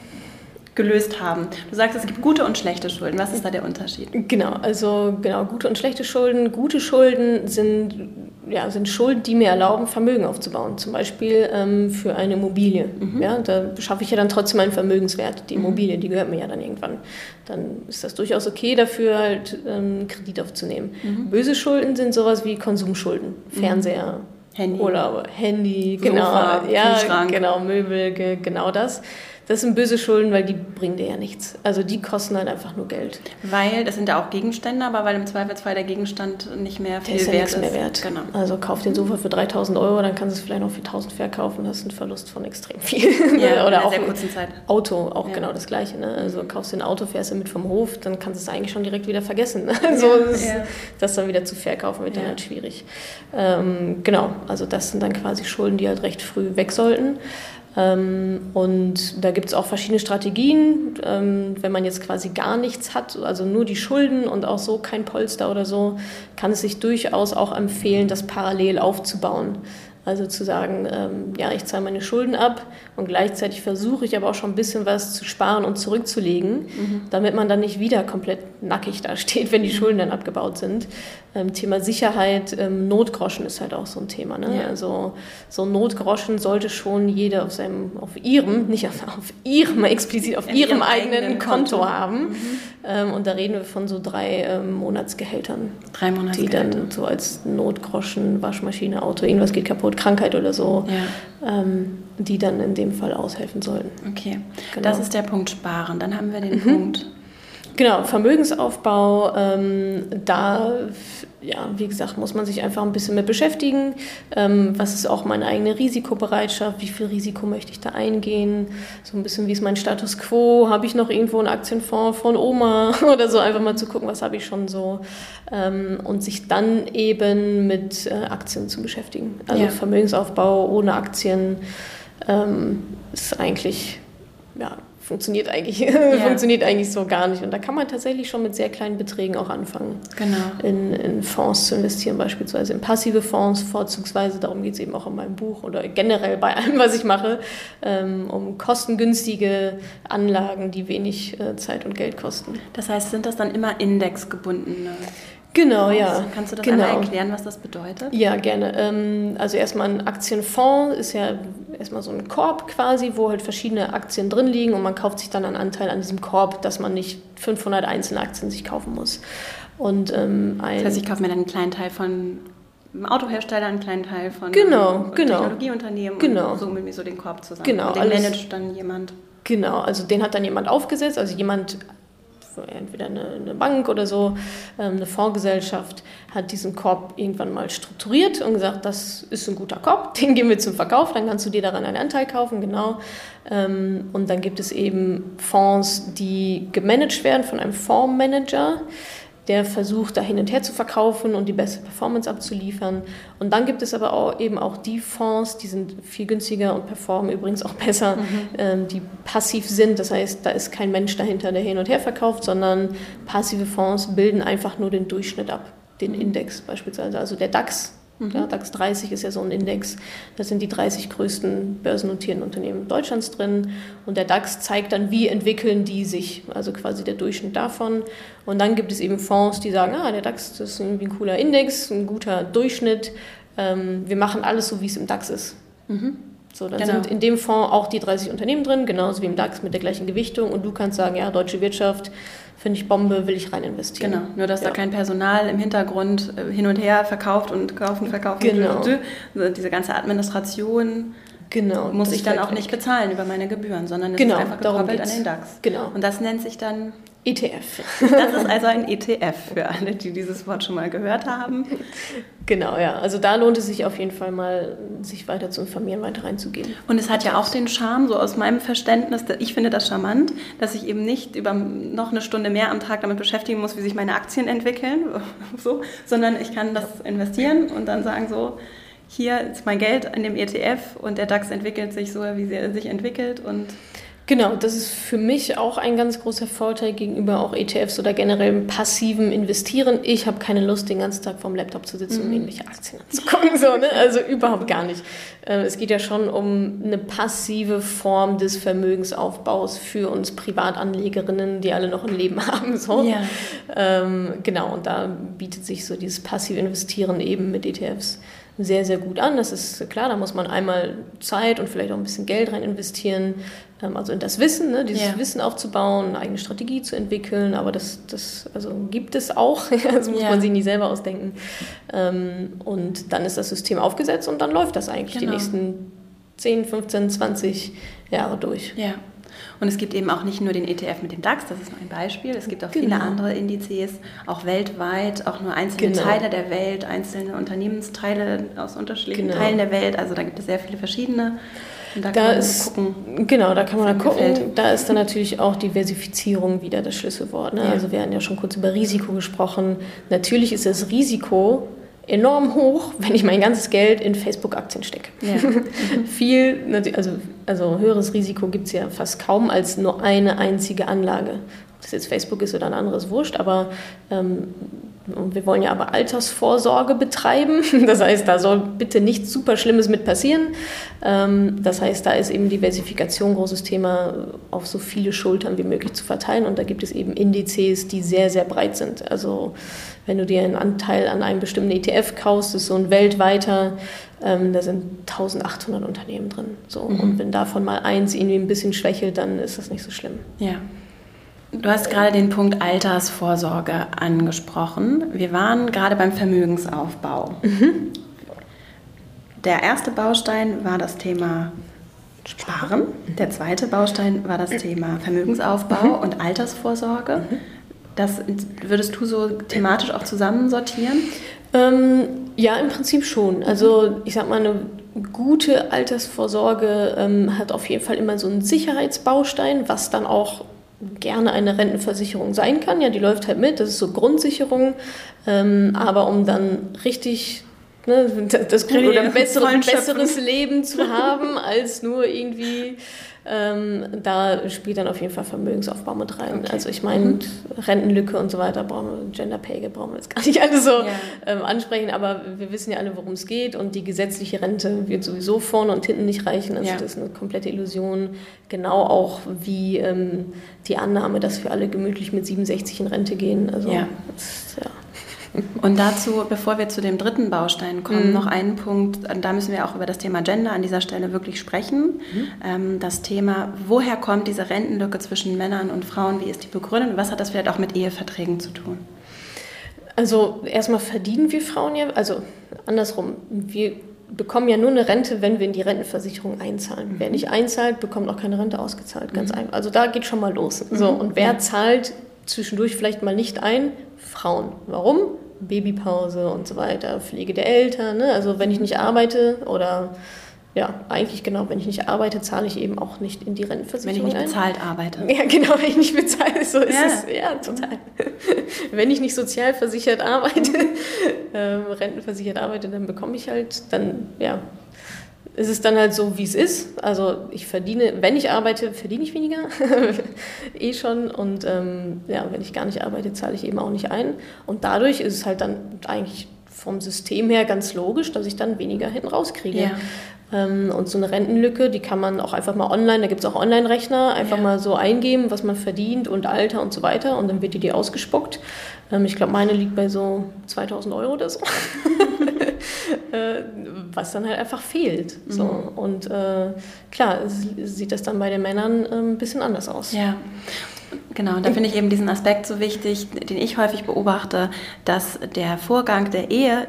gelöst haben. Du sagst, es gibt gute und schlechte Schulden. Was ist da der Unterschied? Genau, also genau, gute und schlechte Schulden. Gute Schulden sind, ja, sind Schulden, die mir erlauben, Vermögen aufzubauen. Zum Beispiel ähm, für eine Immobilie. Mhm. Ja, da schaffe ich ja dann trotzdem einen Vermögenswert. Die mhm. Immobilie, die gehört mir ja dann irgendwann. Dann ist das durchaus okay dafür, halt ähm, Kredit aufzunehmen. Mhm. Böse Schulden sind sowas wie Konsumschulden. Mhm. Fernseher, Handy. Urlaube, Handy, Sofa, genau, ja, genau, Möbel, genau das. Das sind böse Schulden, weil die bringen dir ja nichts. Also die kosten halt einfach nur Geld. Weil, das sind ja auch Gegenstände, aber weil im Zweifelsfall der Gegenstand nicht mehr viel der ist ja wert ist. mehr wert. Genau. Also kauf den Sofa für 3000 Euro, dann kannst du es vielleicht noch für 1000 verkaufen. Das ist ein Verlust von extrem viel. Ja, Oder auch sehr kurzen Zeit. Auto, auch ja. genau das Gleiche. Ne? Also kaufst du ein Auto, fährst du mit vom Hof, dann kannst du es eigentlich schon direkt wieder vergessen. Also ja, das, das, dann wieder zu verkaufen wird dann halt schwierig. Ähm, genau, also das sind dann quasi Schulden, die halt recht früh weg sollten. Ähm, und da gibt es auch verschiedene Strategien. Ähm, wenn man jetzt quasi gar nichts hat, also nur die Schulden und auch so kein Polster oder so, kann es sich durchaus auch empfehlen, das parallel aufzubauen. Also zu sagen, ähm, ja, ich zahle meine Schulden ab und gleichzeitig versuche ich aber auch schon ein bisschen was zu sparen und zurückzulegen, mhm. damit man dann nicht wieder komplett nackig dasteht, wenn die Schulden dann abgebaut sind. Ähm, Thema Sicherheit, ähm, Notgroschen ist halt auch so ein Thema. Ne? Ja. Also so Notgroschen sollte schon jeder auf seinem, auf ihrem, nicht auf, auf ihrem, explizit auf ihrem, ihrem, eigenen, eigenen Konto, Konto, haben. Mhm. Ähm, und da reden wir von so drei ähm, Monatsgehältern. Drei Monatsgehälter. Die dann so als Notgroschen, Waschmaschine, Auto, irgendwas geht kaputt, Krankheit oder so, ja. ähm, die dann in dem Fall aushelfen sollten. Okay, genau. das ist der Punkt Sparen. Dann haben wir den mhm. Punkt Genau, Vermögensaufbau, ähm, da, ja, wie gesagt, muss man sich einfach ein bisschen mit beschäftigen. Ähm, was ist auch meine eigene Risikobereitschaft? Wie viel Risiko möchte ich da eingehen? So ein bisschen, wie ist mein Status quo? Habe ich noch irgendwo einen Aktienfonds von Oma oder so? Einfach mal zu gucken, was habe ich schon so? Ähm, und sich dann eben mit äh, Aktien zu beschäftigen. Also ja. Vermögensaufbau ohne Aktien ähm, ist eigentlich, ja, funktioniert eigentlich, ja. funktioniert eigentlich so gar nicht. Und da kann man tatsächlich schon mit sehr kleinen Beträgen auch anfangen, genau. in, in Fonds zu investieren, beispielsweise in passive Fonds vorzugsweise. Darum geht es eben auch in meinem Buch oder generell bei allem, was ich mache, ähm, um kostengünstige Anlagen, die wenig äh, Zeit und Geld kosten. Das heißt, sind das dann immer indexgebundene? Genau, ja. Kannst du das genau. einmal erklären, was das bedeutet? Ja, gerne. Ähm, also erstmal ein Aktienfonds ist ja erstmal so ein Korb quasi, wo halt verschiedene Aktien drin liegen und man kauft sich dann einen Anteil an diesem Korb, dass man nicht 500 einzelne Aktien sich kaufen muss. Und, ähm, ein das heißt, ich kaufe mir dann einen kleinen Teil von einem Autohersteller, einen kleinen Teil von genau, einem genau. Technologieunternehmen genau. und so mit mir so den Korb zusammen. Genau, und den managt dann jemand. Genau, also den hat dann jemand aufgesetzt, also jemand entweder eine, eine Bank oder so, ähm, eine Fondsgesellschaft, hat diesen Korb irgendwann mal strukturiert und gesagt, das ist ein guter Korb, den geben wir zum Verkauf, dann kannst du dir daran einen Anteil kaufen, genau. Ähm, und dann gibt es eben Fonds, die gemanagt werden von einem Fondsmanager der versucht, da hin und her zu verkaufen und die beste Performance abzuliefern. Und dann gibt es aber auch eben auch die Fonds, die sind viel günstiger und performen übrigens auch besser, mhm. ähm, die passiv sind. Das heißt, da ist kein Mensch dahinter, der hin und her verkauft, sondern passive Fonds bilden einfach nur den Durchschnitt ab, den mhm. Index beispielsweise. Also der DAX Mhm. Ja, DAX 30 ist ja so ein Index. Da sind die 30 größten börsennotierten Unternehmen Deutschlands drin. Und der DAX zeigt dann, wie entwickeln die sich, also quasi der Durchschnitt davon. Und dann gibt es eben Fonds, die sagen, ah, der DAX das ist irgendwie ein cooler Index, ein guter Durchschnitt. Ähm, wir machen alles so, wie es im DAX ist. Mhm. So, dann genau. sind in dem Fonds auch die 30 Unternehmen drin, genauso wie im DAX mit der gleichen Gewichtung. Und du kannst sagen, ja, deutsche Wirtschaft finde ich Bombe, will ich rein investieren. Genau, nur dass ja. da kein Personal im Hintergrund äh, hin und her verkauft und kaufen, verkaufen. Genau. Also diese ganze Administration genau, muss ich dann auch weg. nicht bezahlen über meine Gebühren, sondern es genau, ist einfach gekoppelt an den DAX. Genau. Und das nennt sich dann ETF. Das ist also ein ETF für alle, die dieses Wort schon mal gehört haben. Genau, ja. Also da lohnt es sich auf jeden Fall mal, sich weiter zu informieren, weiter reinzugehen. Und es hat ja auch den Charme, so aus meinem Verständnis, ich finde das charmant, dass ich eben nicht über noch eine Stunde mehr am Tag damit beschäftigen muss, wie sich meine Aktien entwickeln, so, sondern ich kann das investieren und dann sagen so, hier ist mein Geld in dem ETF und der DAX entwickelt sich so, wie er sich entwickelt und Genau, das ist für mich auch ein ganz großer Vorteil gegenüber auch ETFs oder generell passiven Investieren. Ich habe keine Lust, den ganzen Tag vorm Laptop zu sitzen, mhm. irgendwelche Aktien anzugucken. So, ne? Also überhaupt gar nicht. Äh, es geht ja schon um eine passive Form des Vermögensaufbaus für uns Privatanlegerinnen, die alle noch ein Leben haben. So. Ja. Ähm, genau, und da bietet sich so dieses passive Investieren eben mit ETFs sehr, sehr gut an. Das ist klar, da muss man einmal Zeit und vielleicht auch ein bisschen Geld rein investieren, ähm, also in das Wissen, ne, dieses ja. Wissen aufzubauen, eine eigene Strategie zu entwickeln, aber das, das also gibt es auch, das muss ja. man sich nie selber ausdenken. Ähm, und dann ist das System aufgesetzt und dann läuft das eigentlich genau. die nächsten 10, 15, 20 Jahre durch. Ja. Und es gibt eben auch nicht nur den ETF mit dem DAX, das ist nur ein Beispiel. Es gibt auch genau. viele andere Indizes, auch weltweit, auch nur einzelne genau. Teile der Welt, einzelne Unternehmensteile aus unterschiedlichen genau. Teilen der Welt. Also da gibt es sehr viele verschiedene. Und da, da ist, gucken. Genau, da kann man dann gucken. Gefällt. Da ist dann natürlich auch Diversifizierung wieder das Schlüsselwort. Ne? Ja. Also wir hatten ja schon kurz über Risiko gesprochen. Natürlich ist das Risiko enorm hoch, wenn ich mein ganzes Geld in Facebook-Aktien stecke. Ja. Viel, also, also höheres Risiko gibt es ja fast kaum als nur eine einzige Anlage. Ob das jetzt Facebook ist oder ein anderes Wurscht, aber ähm, wir wollen ja aber Altersvorsorge betreiben. Das heißt, da soll bitte nichts super Schlimmes mit passieren. Ähm, das heißt, da ist eben Diversifikation ein großes Thema, auf so viele Schultern wie möglich zu verteilen. Und da gibt es eben Indizes, die sehr, sehr breit sind. Also wenn du dir einen Anteil an einem bestimmten ETF kaufst, ist so ein weltweiter, ähm, da sind 1800 Unternehmen drin. So. Mhm. Und wenn davon mal eins irgendwie ein bisschen schwächelt, dann ist das nicht so schlimm. Ja. Du hast gerade den Punkt Altersvorsorge angesprochen. Wir waren gerade beim Vermögensaufbau. Mhm. Der erste Baustein war das Thema Sparen. Der zweite Baustein war das Thema Vermögensaufbau mhm. und Altersvorsorge. Mhm. Das würdest du so thematisch auch zusammensortieren? Ähm, ja, im Prinzip schon. Also ich sag mal, eine gute Altersvorsorge ähm, hat auf jeden Fall immer so einen Sicherheitsbaustein, was dann auch gerne eine Rentenversicherung sein kann. Ja, die läuft halt mit, das ist so Grundsicherung. Ähm, aber um dann richtig ne, das gute oder bessere, besseres Leben zu haben, als nur irgendwie ähm, da spielt dann auf jeden Fall Vermögensaufbau mit rein. Okay. Also ich meine, mhm. Rentenlücke und so weiter, brauchen wir, Gender Pay Gap brauchen wir jetzt gar nicht alle so ja. ähm, ansprechen, aber wir wissen ja alle, worum es geht und die gesetzliche Rente wird sowieso vorne und hinten nicht reichen. Also ja. das ist eine komplette Illusion. Genau auch wie ähm, die Annahme, dass wir alle gemütlich mit 67 in Rente gehen. Also ja. Das, ja. Und dazu, bevor wir zu dem dritten Baustein kommen, mhm. noch einen Punkt, da müssen wir auch über das Thema Gender an dieser Stelle wirklich sprechen. Mhm. Ähm, das Thema, woher kommt diese Rentenlücke zwischen Männern und Frauen, wie ist die begründet und was hat das vielleicht auch mit Eheverträgen zu tun? Also erstmal verdienen wir Frauen ja, also andersrum, wir bekommen ja nur eine Rente, wenn wir in die Rentenversicherung einzahlen. Mhm. Wer nicht einzahlt, bekommt auch keine Rente ausgezahlt, ganz mhm. einfach. Also da geht schon mal los. So, mhm. und wer zahlt zwischendurch vielleicht mal nicht ein? Frauen. Warum? Babypause und so weiter, Pflege der Eltern. Ne? Also wenn ich nicht arbeite oder ja, eigentlich genau, wenn ich nicht arbeite, zahle ich eben auch nicht in die Rentenversicherung. Wenn ich nicht bezahlt arbeite. Ja, genau, wenn ich nicht bezahlt, so ist ja. es. Ja, total. wenn ich nicht sozial versichert arbeite, äh, rentenversichert arbeite, dann bekomme ich halt, dann, ja, ist es dann halt so, wie es ist. Also ich verdiene, wenn ich arbeite, verdiene ich weniger, eh schon. Und ähm, ja, wenn ich gar nicht arbeite, zahle ich eben auch nicht ein. Und dadurch ist es halt dann eigentlich vom System her ganz logisch, dass ich dann weniger hinten rauskriege. Ja. Ähm, und so eine Rentenlücke, die kann man auch einfach mal online, da gibt es auch Online-Rechner, einfach ja. mal so eingeben, was man verdient und Alter und so weiter. Und dann wird die dir ausgespuckt. Ähm, ich glaube, meine liegt bei so 2000 Euro oder so. Äh, was dann halt einfach fehlt. So. Mhm. Und äh, klar, sieht das dann bei den Männern äh, ein bisschen anders aus. Ja. Genau, da finde ich eben diesen Aspekt so wichtig, den ich häufig beobachte, dass der Vorgang der Ehe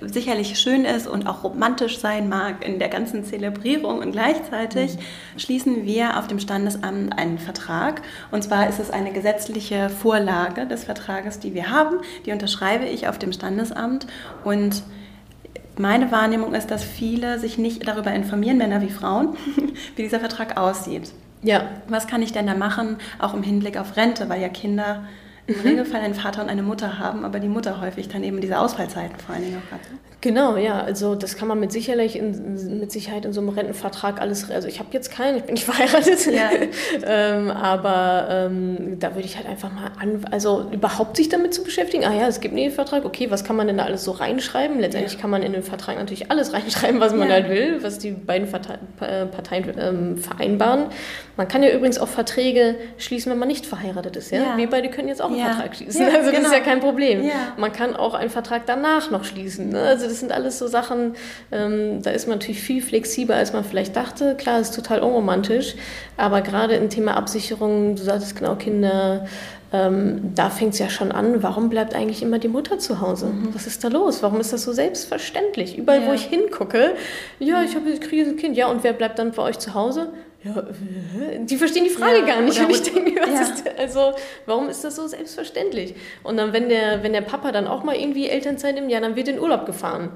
sicherlich schön ist und auch romantisch sein mag in der ganzen Zelebrierung und gleichzeitig mhm. schließen wir auf dem Standesamt einen Vertrag und zwar ist es eine gesetzliche Vorlage des Vertrages, die wir haben, die unterschreibe ich auf dem Standesamt und meine Wahrnehmung ist, dass viele sich nicht darüber informieren, Männer wie Frauen, wie dieser Vertrag aussieht. Ja. Was kann ich denn da machen, auch im Hinblick auf Rente, weil ja Kinder im mhm. Regelfall einen Vater und eine Mutter haben, aber die Mutter häufig dann eben diese Ausfallzeiten vor allen Dingen auch hat. Genau, ja, also das kann man mit Sicherheit in, mit Sicherheit in so einem Rentenvertrag alles, also ich habe jetzt keinen, ich bin nicht verheiratet, ja. ähm, aber ähm, da würde ich halt einfach mal an, also überhaupt sich damit zu beschäftigen, ah ja, es gibt einen Ehevertrag, okay, was kann man denn da alles so reinschreiben? Letztendlich ja. kann man in den Vertrag natürlich alles reinschreiben, was man ja. halt will, was die beiden äh, Parteien ähm, vereinbaren. Man kann ja übrigens auch Verträge schließen, wenn man nicht verheiratet ist, ja? Wir beide können jetzt auch einen Vertrag schließen, also das genau. ist ja kein Problem. Man kann auch einen Vertrag danach noch schließen, ne? also das sind alles so Sachen, ähm, da ist man natürlich viel flexibler, als man vielleicht dachte. Klar, ist total unromantisch, aber gerade im Thema Absicherung, du sagtest genau Kinder, ähm, da fängt es ja schon an, warum bleibt eigentlich immer die Mutter zu Hause? Mhm. Was ist da los? Warum ist das so selbstverständlich? Überall, ja. wo ich hingucke, ja, ich, hab, ich kriege ein Kind, ja, und wer bleibt dann bei euch zu Hause? Ja, die verstehen die Frage ja, gar nicht. Und ich denke, was ja. ist, also, warum ist das so selbstverständlich? Und dann, wenn der, wenn der Papa dann auch mal irgendwie Elternzeit nimmt, ja, dann wird in Urlaub gefahren.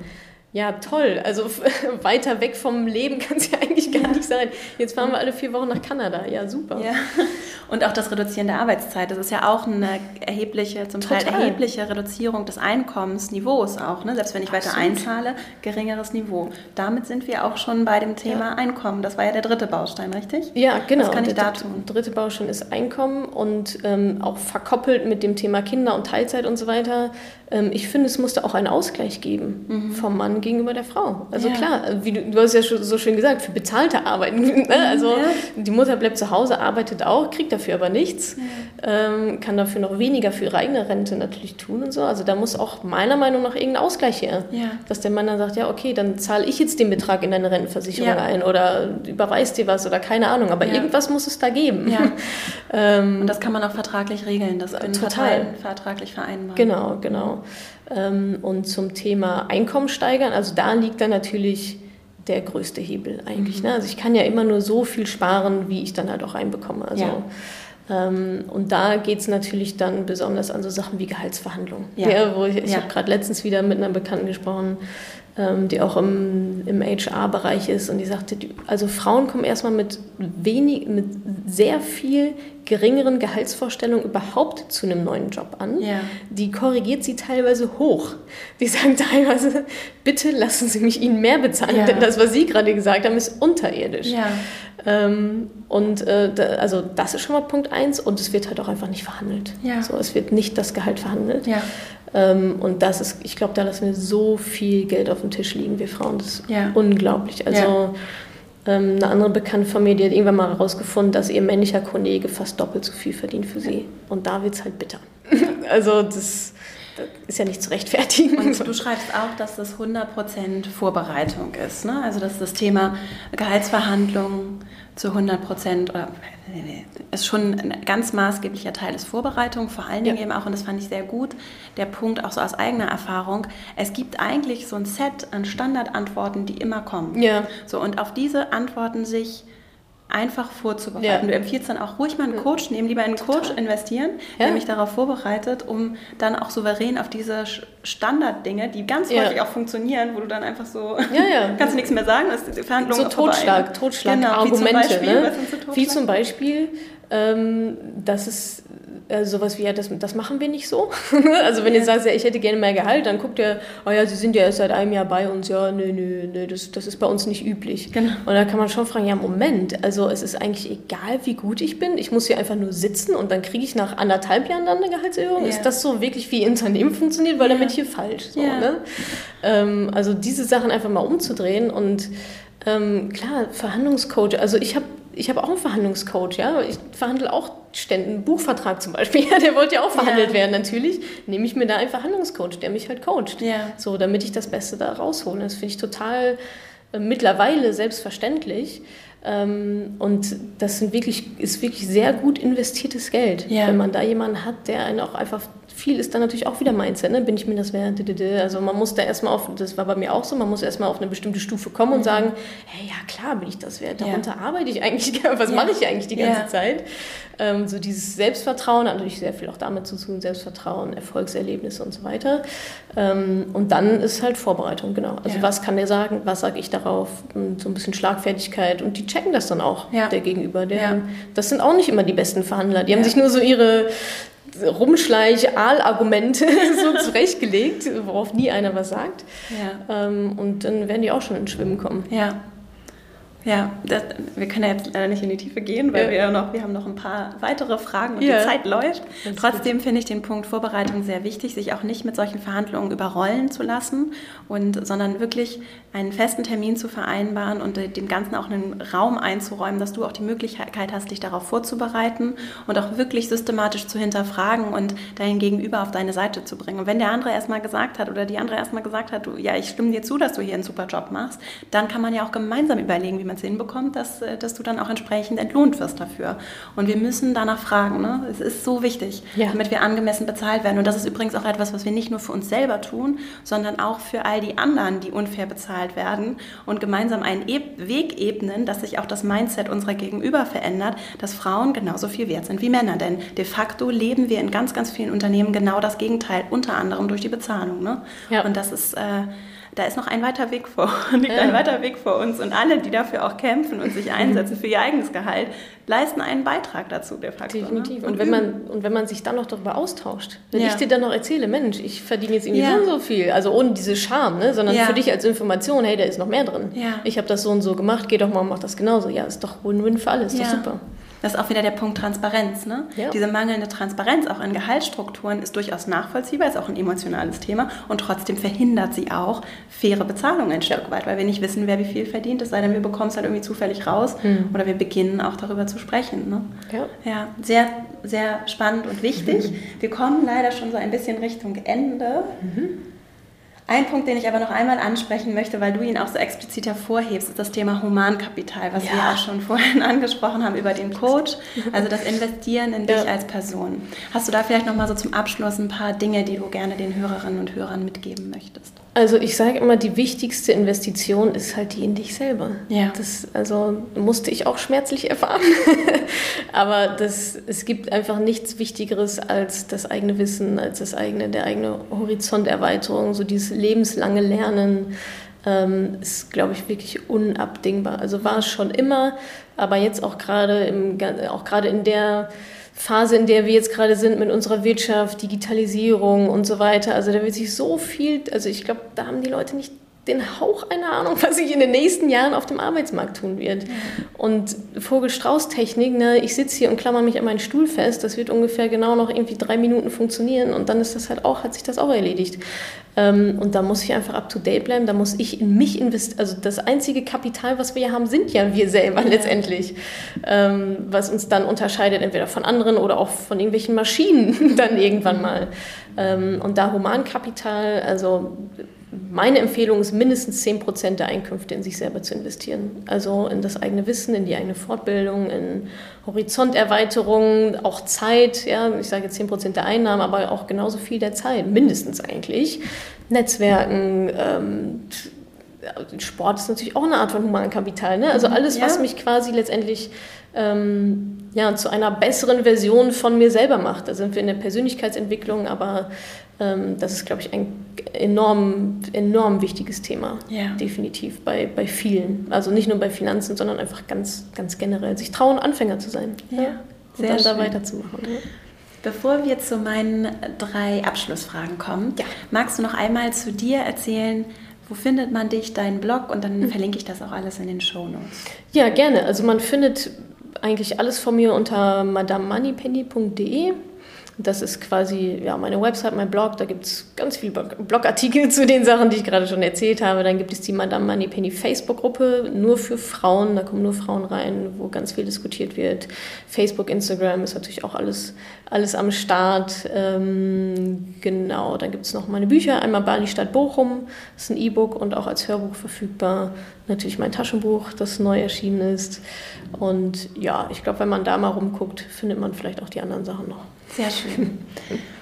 Ja, toll. Also weiter weg vom Leben kann es ja eigentlich gar nicht sein. Jetzt fahren wir alle vier Wochen nach Kanada. Ja, super. Ja. Und auch das Reduzieren der Arbeitszeit. Das ist ja auch eine erhebliche, zum Total. Teil erhebliche Reduzierung des Einkommensniveaus auch. Ne? Selbst wenn ich Absolut. weiter einzahle, geringeres Niveau. Damit sind wir auch schon bei dem Thema ja. Einkommen. Das war ja der dritte Baustein, richtig? Ja, genau. Was kann ich der da tun? dritte Baustein ist Einkommen und ähm, auch verkoppelt mit dem Thema Kinder und Teilzeit und so weiter. Ähm, ich finde, es musste auch einen Ausgleich geben mhm. vom Mann gegenüber der Frau. Also ja. klar, wie du, du hast ja so schön gesagt, für bezahlte Arbeiten. Ne? Also ja. die Mutter bleibt zu Hause, arbeitet auch, kriegt dafür aber nichts, ja. ähm, kann dafür noch weniger für ihre eigene Rente natürlich tun und so. Also da muss auch meiner Meinung nach irgendein Ausgleich her. Dass der Mann dann sagt, ja okay, dann zahle ich jetzt den Betrag in deine Rentenversicherung ein oder überweist dir was oder keine Ahnung. Aber irgendwas muss es da geben. ähm, und das kann man auch vertraglich regeln, das können total vertraglich vereinbaren. Genau, genau. Ähm, und zum Thema Einkommen steigern, also da liegt dann natürlich der größte Hebel eigentlich. Mhm. Ne? Also ich kann ja immer nur so viel sparen, wie ich dann halt auch reinbekomme. Also, ja. ähm, und da geht es natürlich dann besonders an so Sachen wie Gehaltsverhandlungen. Ja. ja wo ich ich ja. habe gerade letztens wieder mit einer Bekannten gesprochen, die auch im, im HR-Bereich ist und die sagte, die, also Frauen kommen erstmal mit wenig, mit sehr viel geringeren Gehaltsvorstellungen überhaupt zu einem neuen Job an. Ja. Die korrigiert sie teilweise hoch. Die sagen teilweise, bitte lassen Sie mich Ihnen mehr bezahlen, ja. denn das, was Sie gerade gesagt haben, ist unterirdisch. Ja. Ähm, und äh, da, also das ist schon mal Punkt eins und es wird halt auch einfach nicht verhandelt. Ja. So, es wird nicht das Gehalt verhandelt. Ja. Ähm, und das ist, ich glaube, da lassen wir so viel Geld auf dem Tisch liegen, wir Frauen. Das ist ja. unglaublich. Also ähm, eine andere Bekannte die hat irgendwann mal herausgefunden, dass ihr männlicher Kollege fast doppelt so viel verdient für sie. Und da wird es halt bitter. also das, das, ist ja nicht zu rechtfertigen. Und du schreibst auch, dass das 100% Vorbereitung ist. Ne? Also dass das Thema Gehaltsverhandlungen zu 100% oder ist schon ein ganz maßgeblicher Teil des Vorbereitung, vor allen Dingen ja. eben auch, und das fand ich sehr gut, der Punkt auch so aus eigener Erfahrung, es gibt eigentlich so ein Set an Standardantworten, die immer kommen. Ja. So, und auf diese Antworten sich einfach vorzubereiten. Ja. Du empfiehlst dann auch ruhig mal einen Coach nehmen, lieber einen Total. Coach investieren, ja. der mich darauf vorbereitet, um dann auch souverän auf diese Standarddinge, die ganz ja. häufig auch funktionieren, wo du dann einfach so, kannst du nichts mehr sagen, ist die Verhandlung So Totschlag, Totschlag-Argumente. Genau, ne? Wie zum Beispiel, ähm, dass es äh, sowas wie, ja, das, das machen wir nicht so. also wenn ja. ihr sagt, ja, ich hätte gerne mehr Gehalt, dann guckt ihr, oh ja, Sie sind ja erst seit einem Jahr bei uns, ja, nö, nö, nö, das, das ist bei uns nicht üblich. Genau. Und da kann man schon fragen, ja, Moment, also es ist eigentlich egal, wie gut ich bin, ich muss hier einfach nur sitzen und dann kriege ich nach anderthalb Jahren dann eine Gehaltserhöhung. Ja. Ist das so wirklich, wie Unternehmen funktioniert? Weil ja. damit hier falsch. So, ne? ähm, also diese Sachen einfach mal umzudrehen und ähm, klar, Verhandlungscoach, also ich habe ich habe auch einen Verhandlungscoach, ja. Ich verhandle auch ständig einen Buchvertrag zum Beispiel. Ja, der wollte ja auch verhandelt ja. werden, natürlich. Nehme ich mir da einen Verhandlungscoach, der mich halt coacht. Ja. So, damit ich das Beste da raushole. Das finde ich total äh, mittlerweile selbstverständlich. Ähm, und das sind wirklich, ist wirklich sehr gut investiertes Geld, ja. wenn man da jemanden hat, der einen auch einfach viel ist dann natürlich auch wieder Mindset, ne? bin ich mir das wert? Also man muss da erstmal auf, das war bei mir auch so, man muss erstmal auf eine bestimmte Stufe kommen und sagen, hey, ja klar bin ich das wert, darunter ja. arbeite ich eigentlich, was ja. mache ich eigentlich die ganze. Zeit? Ähm, so dieses Selbstvertrauen, hat natürlich sehr viel auch damit zu tun, Selbstvertrauen, Erfolgserlebnisse und so weiter. Ähm, und dann ist halt Vorbereitung, genau. Also was kann der sagen, was sage ich darauf? Und so ein bisschen Schlagfertigkeit und die checken das dann auch, der Gegenüber. Der, Das sind auch nicht immer die besten Verhandler, die haben sich nur so ihre Rumschleich-Aal-Argumente so zurechtgelegt, worauf nie einer was sagt. Ja. Ähm, und dann werden die auch schon ins Schwimmen kommen. Ja. Ja, das, wir können ja jetzt leider nicht in die Tiefe gehen, weil ja. wir, noch, wir haben noch ein paar weitere Fragen und ja. die Zeit läuft. Trotzdem finde ich den Punkt Vorbereitung sehr wichtig, sich auch nicht mit solchen Verhandlungen überrollen zu lassen, und, sondern wirklich einen festen Termin zu vereinbaren und dem Ganzen auch einen Raum einzuräumen, dass du auch die Möglichkeit hast, dich darauf vorzubereiten und auch wirklich systematisch zu hinterfragen und dein Gegenüber auf deine Seite zu bringen. Und wenn der andere erstmal gesagt hat oder die andere erstmal gesagt hat, du, ja, ich stimme dir zu, dass du hier einen super Job machst, dann kann man ja auch gemeinsam überlegen, wie man es hinbekommt, dass, äh, dass du dann auch entsprechend entlohnt wirst dafür. Und wir müssen danach fragen. Ne? Es ist so wichtig, ja. damit wir angemessen bezahlt werden. Und das ist übrigens auch etwas, was wir nicht nur für uns selber tun, sondern auch für all die anderen, die unfair bezahlt werden und gemeinsam einen e Weg ebnen, dass sich auch das Mindset unserer Gegenüber verändert, dass Frauen genauso viel wert sind wie Männer. Denn de facto leben wir in ganz, ganz vielen Unternehmen genau das Gegenteil, unter anderem durch die Bezahlung. Ne? Ja. Und das ist... Äh, da ist noch ein weiter Weg vor, liegt ja. ein weiter Weg vor uns und alle, die dafür auch kämpfen und sich einsetzen für ihr eigenes Gehalt, leisten einen Beitrag dazu de facto. Ne? Definitiv. Ne? Und, und, wenn man, und wenn man sich dann noch darüber austauscht, wenn ja. ich dir dann noch erzähle, Mensch, ich verdiene jetzt irgendwie ja. so und so viel, also ohne diese Scham, ne? sondern für dich als Information, hey, da ist noch mehr drin. Ich habe das so und so gemacht, geh doch mal und mach das genauso. Ja, ist doch Win-Win für alle, ist doch super. Das ist auch wieder der Punkt Transparenz. Ne? Ja. Diese mangelnde Transparenz auch in Gehaltsstrukturen ist durchaus nachvollziehbar, ist auch ein emotionales Thema und trotzdem verhindert sie auch faire Bezahlung ein Stück weit, weil wir nicht wissen, wer wie viel verdient, es sei denn, wir bekommen es halt irgendwie zufällig raus hm. oder wir beginnen auch darüber zu sprechen. Ne? Ja. ja, sehr, sehr spannend und wichtig. Mhm. Wir kommen leider schon so ein bisschen Richtung Ende. Mhm. Ein Punkt, den ich aber noch einmal ansprechen möchte, weil du ihn auch so explizit hervorhebst, ist das Thema Humankapital, was ja. wir auch schon vorhin angesprochen haben über den Coach, also das Investieren in dich als Person. Hast du da vielleicht noch mal so zum Abschluss ein paar Dinge, die du gerne den Hörerinnen und Hörern mitgeben möchtest? Also ich sage immer, die wichtigste Investition ist halt die in dich selber. Ja. Das also musste ich auch schmerzlich erfahren. Aber das, es gibt einfach nichts Wichtigeres als das eigene Wissen, als das eigene, der eigene Horizonterweiterung, so dieses lebenslange Lernen ähm, ist, glaube ich, wirklich unabdingbar. Also war es schon immer, aber jetzt auch gerade auch gerade in der Phase, in der wir jetzt gerade sind mit unserer Wirtschaft, Digitalisierung und so weiter. Also da wird sich so viel, also ich glaube, da haben die Leute nicht den Hauch einer Ahnung, was sich in den nächsten Jahren auf dem Arbeitsmarkt tun wird. Und Vogel-Strauß-Technik, ne, ich sitze hier und klammer mich an meinen Stuhl fest, das wird ungefähr genau noch irgendwie drei Minuten funktionieren und dann ist das halt auch, hat sich das auch erledigt. Ähm, und da muss ich einfach up to date bleiben, da muss ich in mich investieren. Also das einzige Kapital, was wir haben, sind ja wir selber letztendlich. Ähm, was uns dann unterscheidet, entweder von anderen oder auch von irgendwelchen Maschinen dann irgendwann mal. Ähm, und da Humankapital, also meine Empfehlung ist, mindestens 10 Prozent der Einkünfte in sich selber zu investieren. Also in das eigene Wissen, in die eigene Fortbildung, in Horizonterweiterung, auch Zeit. Ja, ich sage jetzt 10 Prozent der Einnahmen, aber auch genauso viel der Zeit, mindestens eigentlich. Netzwerken, ähm, Sport ist natürlich auch eine Art von Humankapital. Ne? Also mhm, alles, ja. was mich quasi letztendlich ähm, ja, zu einer besseren Version von mir selber macht. Da sind wir in der Persönlichkeitsentwicklung, aber das ist, glaube ich, ein enorm, enorm wichtiges Thema. Ja. Definitiv bei, bei vielen. Also nicht nur bei Finanzen, sondern einfach ganz, ganz generell. Sich trauen, Anfänger zu sein. Ja. ja. Und Sehr dann schön. da weiterzumachen. Ja. Bevor wir zu meinen drei Abschlussfragen kommen, ja. magst du noch einmal zu dir erzählen, wo findet man dich, deinen Blog und dann mhm. verlinke ich das auch alles in den Show Notes. Ja, gerne. Also man findet eigentlich alles von mir unter madamemoneypenny.de. Das ist quasi ja, meine Website, mein Blog. Da gibt es ganz viele Blogartikel zu den Sachen, die ich gerade schon erzählt habe. Dann gibt es die Madame Moneypenny Facebook-Gruppe, nur für Frauen. Da kommen nur Frauen rein, wo ganz viel diskutiert wird. Facebook, Instagram ist natürlich auch alles, alles am Start. Ähm, genau, dann gibt es noch meine Bücher. Einmal Bali Stadt Bochum, das ist ein E-Book und auch als Hörbuch verfügbar. Natürlich mein Taschenbuch, das neu erschienen ist. Und ja, ich glaube, wenn man da mal rumguckt, findet man vielleicht auch die anderen Sachen noch. Sehr schön.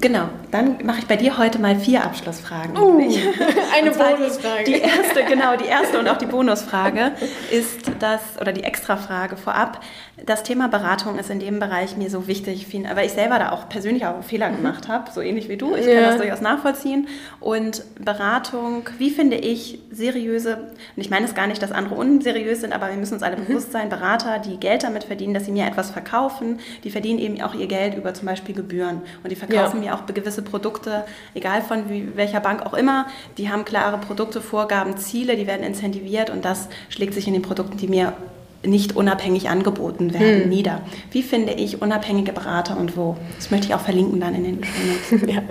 Genau, dann mache ich bei dir heute mal vier Abschlussfragen. Uh, eine Bonusfrage. Die, die, erste, genau, die erste und auch die Bonusfrage ist das, oder die Extrafrage vorab. Das Thema Beratung ist in dem Bereich mir so wichtig, weil ich selber da auch persönlich auch Fehler mhm. gemacht habe, so ähnlich wie du. Ich ja. kann das durchaus nachvollziehen. Und Beratung, wie finde ich seriöse, und ich meine es gar nicht, dass andere unseriös sind, aber wir müssen uns alle mhm. bewusst sein, Berater, die Geld damit verdienen, dass sie mir etwas verkaufen, die verdienen eben auch ihr Geld über zum Beispiel Gebühren. Und die verkaufen kaufen ja. mir auch gewisse Produkte, egal von wie, welcher Bank auch immer. Die haben klare Produkte, Vorgaben, Ziele, die werden incentiviert und das schlägt sich in den Produkten, die mir nicht unabhängig angeboten werden, hm. nieder. Wie finde ich unabhängige Berater und wo? Das möchte ich auch verlinken dann in den Show ja.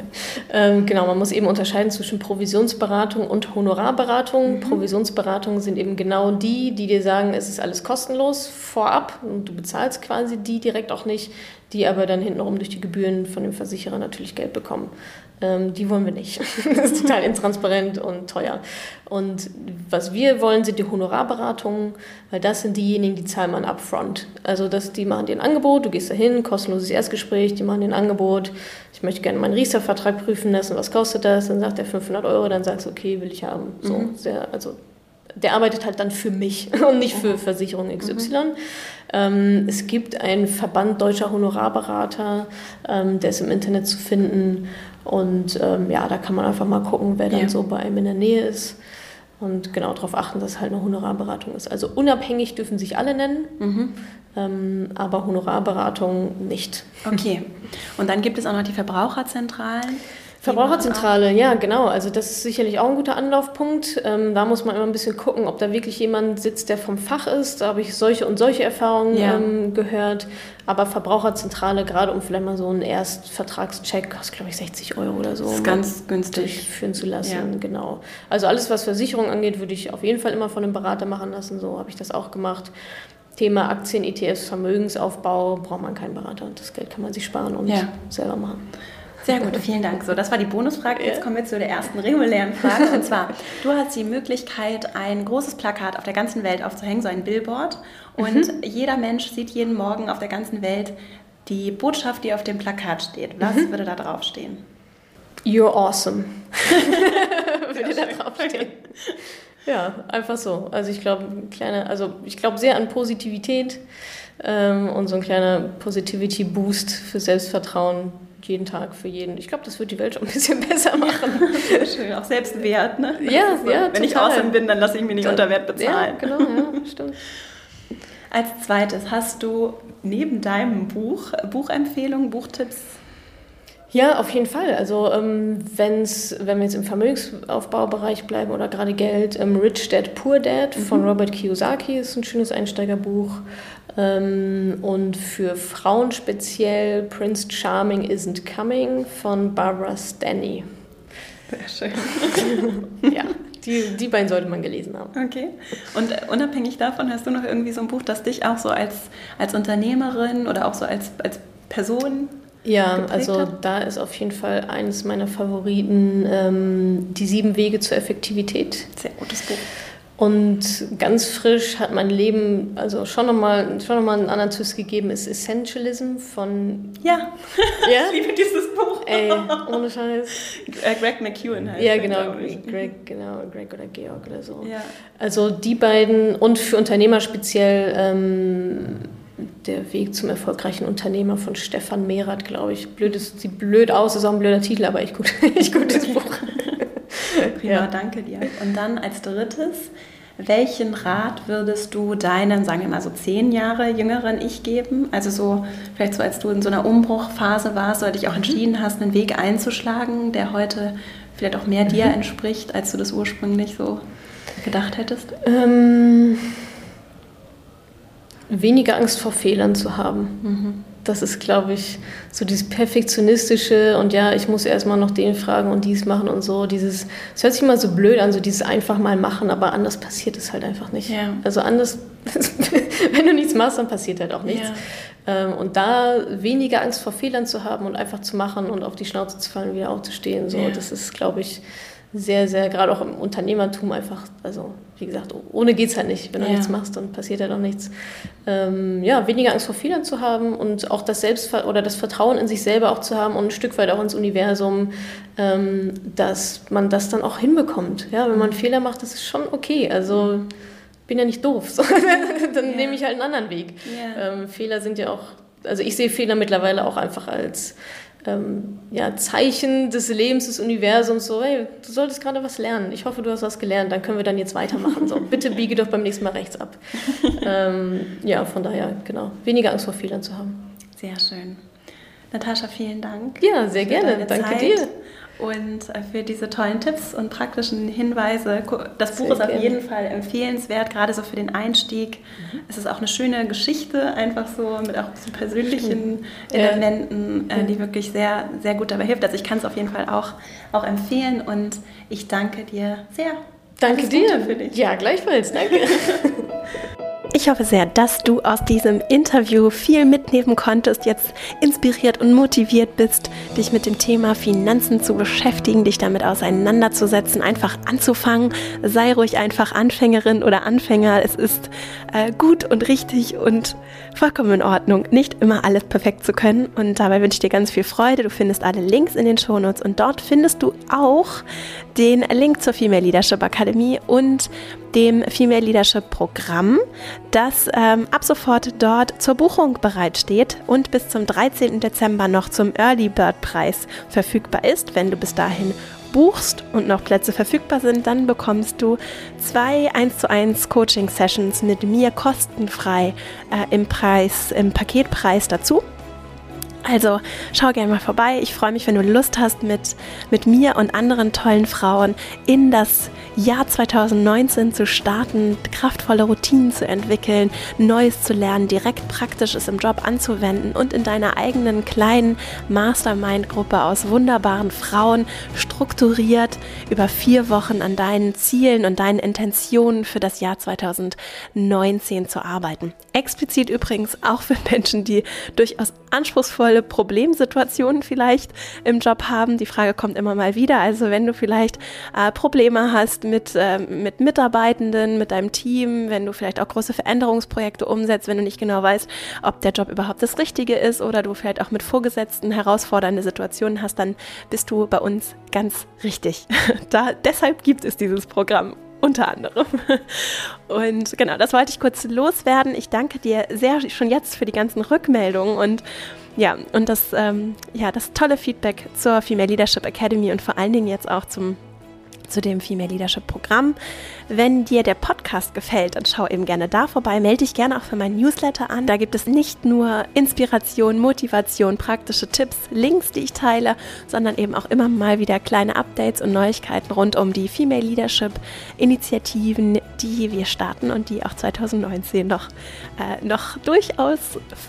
Ähm, genau, man muss eben unterscheiden zwischen Provisionsberatung und Honorarberatung. Mhm. Provisionsberatungen sind eben genau die, die dir sagen, es ist alles kostenlos vorab und du bezahlst quasi die direkt auch nicht, die aber dann hintenrum durch die Gebühren von dem Versicherer natürlich Geld bekommen. Ähm, die wollen wir nicht. das ist total intransparent und teuer. Und was wir wollen, sind die Honorarberatungen, weil das sind diejenigen, die zahlen man upfront. Also das, die machen dir ein Angebot, du gehst dahin, kostenloses Erstgespräch, die machen dir ein Angebot, ich möchte gerne meinen Riester-Vertrag prüfen lassen, was kostet das? Dann sagt er 500 Euro, dann sagst du, okay, will ich haben. So, mhm. sehr, also der arbeitet halt dann für mich und nicht für Versicherung XY. Mhm. Ähm, es gibt einen Verband deutscher Honorarberater, ähm, der ist im Internet zu finden. Und ähm, ja, da kann man einfach mal gucken, wer dann ja. so bei einem in der Nähe ist. Und genau darauf achten, dass es halt eine Honorarberatung ist. Also unabhängig dürfen sich alle nennen, mhm. ähm, aber Honorarberatung nicht. Okay. Und dann gibt es auch noch die Verbraucherzentralen. Verbraucherzentrale, ja, genau. Also das ist sicherlich auch ein guter Anlaufpunkt. Ähm, da muss man immer ein bisschen gucken, ob da wirklich jemand sitzt, der vom Fach ist. Da habe ich solche und solche Erfahrungen ja. ähm, gehört. Aber Verbraucherzentrale, gerade um vielleicht mal so einen Erstvertragscheck, kostet glaube ich 60 Euro oder so. Das ist ganz günstig. Durchführen zu lassen, ja. genau. Also alles, was Versicherung angeht, würde ich auf jeden Fall immer von einem Berater machen lassen. So habe ich das auch gemacht. Thema Aktien, ETFs, Vermögensaufbau, braucht man keinen Berater. Das Geld kann man sich sparen und ja. selber machen. Sehr gut, vielen Dank. So, das war die Bonusfrage. Jetzt kommen wir zu der ersten regulären Frage. Und zwar, du hast die Möglichkeit, ein großes Plakat auf der ganzen Welt aufzuhängen, so ein Billboard. Und mhm. jeder Mensch sieht jeden Morgen auf der ganzen Welt die Botschaft, die auf dem Plakat steht. Was mhm. würde da drauf stehen? You're awesome. würde da drauf stehen. Ja, einfach so. Also ich glaube, kleine, also ich glaube sehr an Positivität ähm, und so ein kleiner Positivity Boost für Selbstvertrauen jeden Tag für jeden. Ich glaube, das wird die Welt schon ein bisschen besser machen. Ja, schön, auch Selbstwert, ne? ja, so. ja. Wenn total. ich awesome bin, dann lasse ich mir nicht unter Wert bezahlen. Ja, genau, ja, stimmt. Als zweites, hast du neben deinem Buch Buchempfehlungen, Buchtipps? Ja, auf jeden Fall. Also ähm, wenn's, wenn wir jetzt im Vermögensaufbaubereich bleiben oder gerade Geld, ähm, Rich Dad, Poor Dad mhm. von Robert Kiyosaki ist ein schönes Einsteigerbuch. Ähm, und für Frauen speziell Prince Charming Isn't Coming von Barbara Stanny. Sehr schön. ja, die, die beiden sollte man gelesen haben. Okay. Und unabhängig davon hast du noch irgendwie so ein Buch, das dich auch so als, als Unternehmerin oder auch so als, als Person ja, also hat? da ist auf jeden Fall eines meiner Favoriten ähm, Die sieben Wege zur Effektivität. Sehr gutes Buch. Und ganz frisch hat mein Leben also schon nochmal schon noch mal einen anderen Twist gegeben, ist Essentialism von... Ja, ja? ich liebe dieses Buch. Ey, ohne Scheiß. Äh, Greg McEwen heißt Ja, genau, Greg, genau, Greg oder Georg oder so. Ja. Also die beiden und für Unternehmer speziell ähm, der Weg zum erfolgreichen Unternehmer von Stefan Mehrath, glaube ich. Blöd ist, sieht blöd aus, ist auch ein blöder Titel, aber ich gut, ich gutes Buch. Prima, ja. danke dir. Und dann als drittes, welchen Rat würdest du deinem, sagen wir mal so zehn Jahre jüngeren Ich geben? Also so, vielleicht so, als du in so einer Umbruchphase warst oder dich auch mhm. entschieden hast, einen Weg einzuschlagen, der heute vielleicht auch mehr dir mhm. entspricht, als du das ursprünglich so gedacht hättest? Ähm, weniger Angst vor Fehlern zu haben. Mhm das ist, glaube ich, so dieses perfektionistische und ja, ich muss erstmal noch den fragen und dies machen und so. Dieses, es hört sich immer so blöd an, so dieses einfach mal machen, aber anders passiert es halt einfach nicht. Ja. Also anders, wenn du nichts machst, dann passiert halt auch nichts. Ja. Ähm, und da weniger Angst vor Fehlern zu haben und einfach zu machen und auf die Schnauze zu fallen wieder aufzustehen, so, ja. das ist, glaube ich, sehr, sehr, gerade auch im Unternehmertum einfach, also wie gesagt, ohne geht es halt nicht. Wenn du ja. nichts machst, dann passiert halt auch nichts. Ähm, ja, weniger Angst vor Fehlern zu haben und auch das Selbstver oder das Vertrauen in sich selber auch zu haben und ein Stück weit auch ins Universum, ähm, dass man das dann auch hinbekommt. Ja, wenn man Fehler macht, das ist schon okay. Also bin ja nicht doof. So. dann ja. nehme ich halt einen anderen Weg. Ja. Ähm, Fehler sind ja auch, also ich sehe Fehler mittlerweile auch einfach als ähm, ja, Zeichen des Lebens, des Universums, so, hey, du solltest gerade was lernen. Ich hoffe, du hast was gelernt, dann können wir dann jetzt weitermachen. So, bitte biege doch beim nächsten Mal rechts ab. ähm, ja, von daher, genau, weniger Angst vor Fehlern zu haben. Sehr schön. Natascha, vielen Dank. Ja, sehr gerne. Danke Zeit. dir und äh, für diese tollen Tipps und praktischen Hinweise. Das Buch Sehr ist auf gerne. jeden Fall empfehlenswert, gerade so für den Einstieg. Mhm. Es ist auch eine schöne Geschichte, einfach so mit auch so persönlichen Schön. Elementen, ja. Äh, die wirklich sehr, sehr gut dabei hilft. Also ich kann es auf jeden Fall auch, auch empfehlen und ich danke dir sehr. Danke dir. Ja, gleichfalls. Danke. Ich hoffe sehr, dass du aus diesem Interview viel mitnehmen konntest, jetzt inspiriert und motiviert bist, dich mit dem Thema Finanzen zu beschäftigen, dich damit auseinanderzusetzen, einfach anzufangen. Sei ruhig einfach Anfängerin oder Anfänger. Es ist äh, gut und richtig und vollkommen in Ordnung, nicht immer alles perfekt zu können. Und dabei wünsche ich dir ganz viel Freude. Du findest alle Links in den Shownotes und dort findest du auch den Link zur Female Leadership Akademie und dem Female Leadership Programm, das ähm, ab sofort dort zur Buchung bereitsteht und bis zum 13. Dezember noch zum Early Bird Preis verfügbar ist. Wenn du bis dahin buchst und noch Plätze verfügbar sind, dann bekommst du zwei 1 zu 1 Coaching Sessions mit mir kostenfrei äh, im Preis, im Paketpreis dazu. Also schau gerne mal vorbei. Ich freue mich, wenn du Lust hast, mit, mit mir und anderen tollen Frauen in das Jahr 2019 zu starten, kraftvolle Routinen zu entwickeln, Neues zu lernen, direkt Praktisches im Job anzuwenden und in deiner eigenen kleinen Mastermind-Gruppe aus wunderbaren Frauen strukturiert über vier Wochen an deinen Zielen und deinen Intentionen für das Jahr 2019 zu arbeiten. Explizit übrigens auch für Menschen, die durchaus anspruchsvolle Problemsituationen vielleicht im Job haben. Die Frage kommt immer mal wieder. Also wenn du vielleicht äh, Probleme hast mit, äh, mit Mitarbeitenden, mit deinem Team, wenn du vielleicht auch große Veränderungsprojekte umsetzt, wenn du nicht genau weißt, ob der Job überhaupt das Richtige ist oder du vielleicht auch mit Vorgesetzten herausfordernde Situationen hast, dann bist du bei uns ganz richtig. da, deshalb gibt es dieses Programm unter anderem. Und genau, das wollte ich kurz loswerden. Ich danke dir sehr schon jetzt für die ganzen Rückmeldungen und ja, und das, ähm, ja, das tolle Feedback zur Female Leadership Academy und vor allen Dingen jetzt auch zum zu dem Female Leadership Programm. Wenn dir der Podcast gefällt, dann schau eben gerne da vorbei. Melde dich gerne auch für meinen Newsletter an. Da gibt es nicht nur Inspiration, Motivation, praktische Tipps, Links, die ich teile, sondern eben auch immer mal wieder kleine Updates und Neuigkeiten rund um die Female Leadership Initiativen, die wir starten und die auch 2019 noch, äh, noch durchaus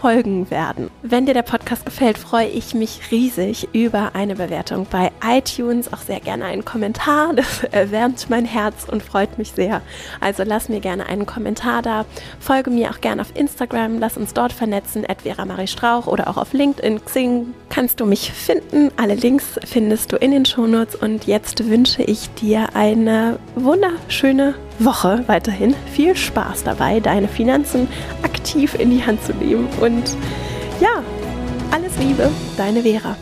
folgen werden. Wenn dir der Podcast gefällt, freue ich mich riesig über eine Bewertung bei iTunes, auch sehr gerne einen Kommentar. Das erwärmt mein Herz und freut mich sehr. Also lass mir gerne einen Kommentar da. Folge mir auch gerne auf Instagram. Lass uns dort vernetzen. Vera Marie Strauch oder auch auf LinkedIn, Xing kannst du mich finden. Alle Links findest du in den Shownotes. Und jetzt wünsche ich dir eine wunderschöne Woche weiterhin. Viel Spaß dabei, deine Finanzen aktiv in die Hand zu nehmen. Und ja, alles Liebe, deine Vera.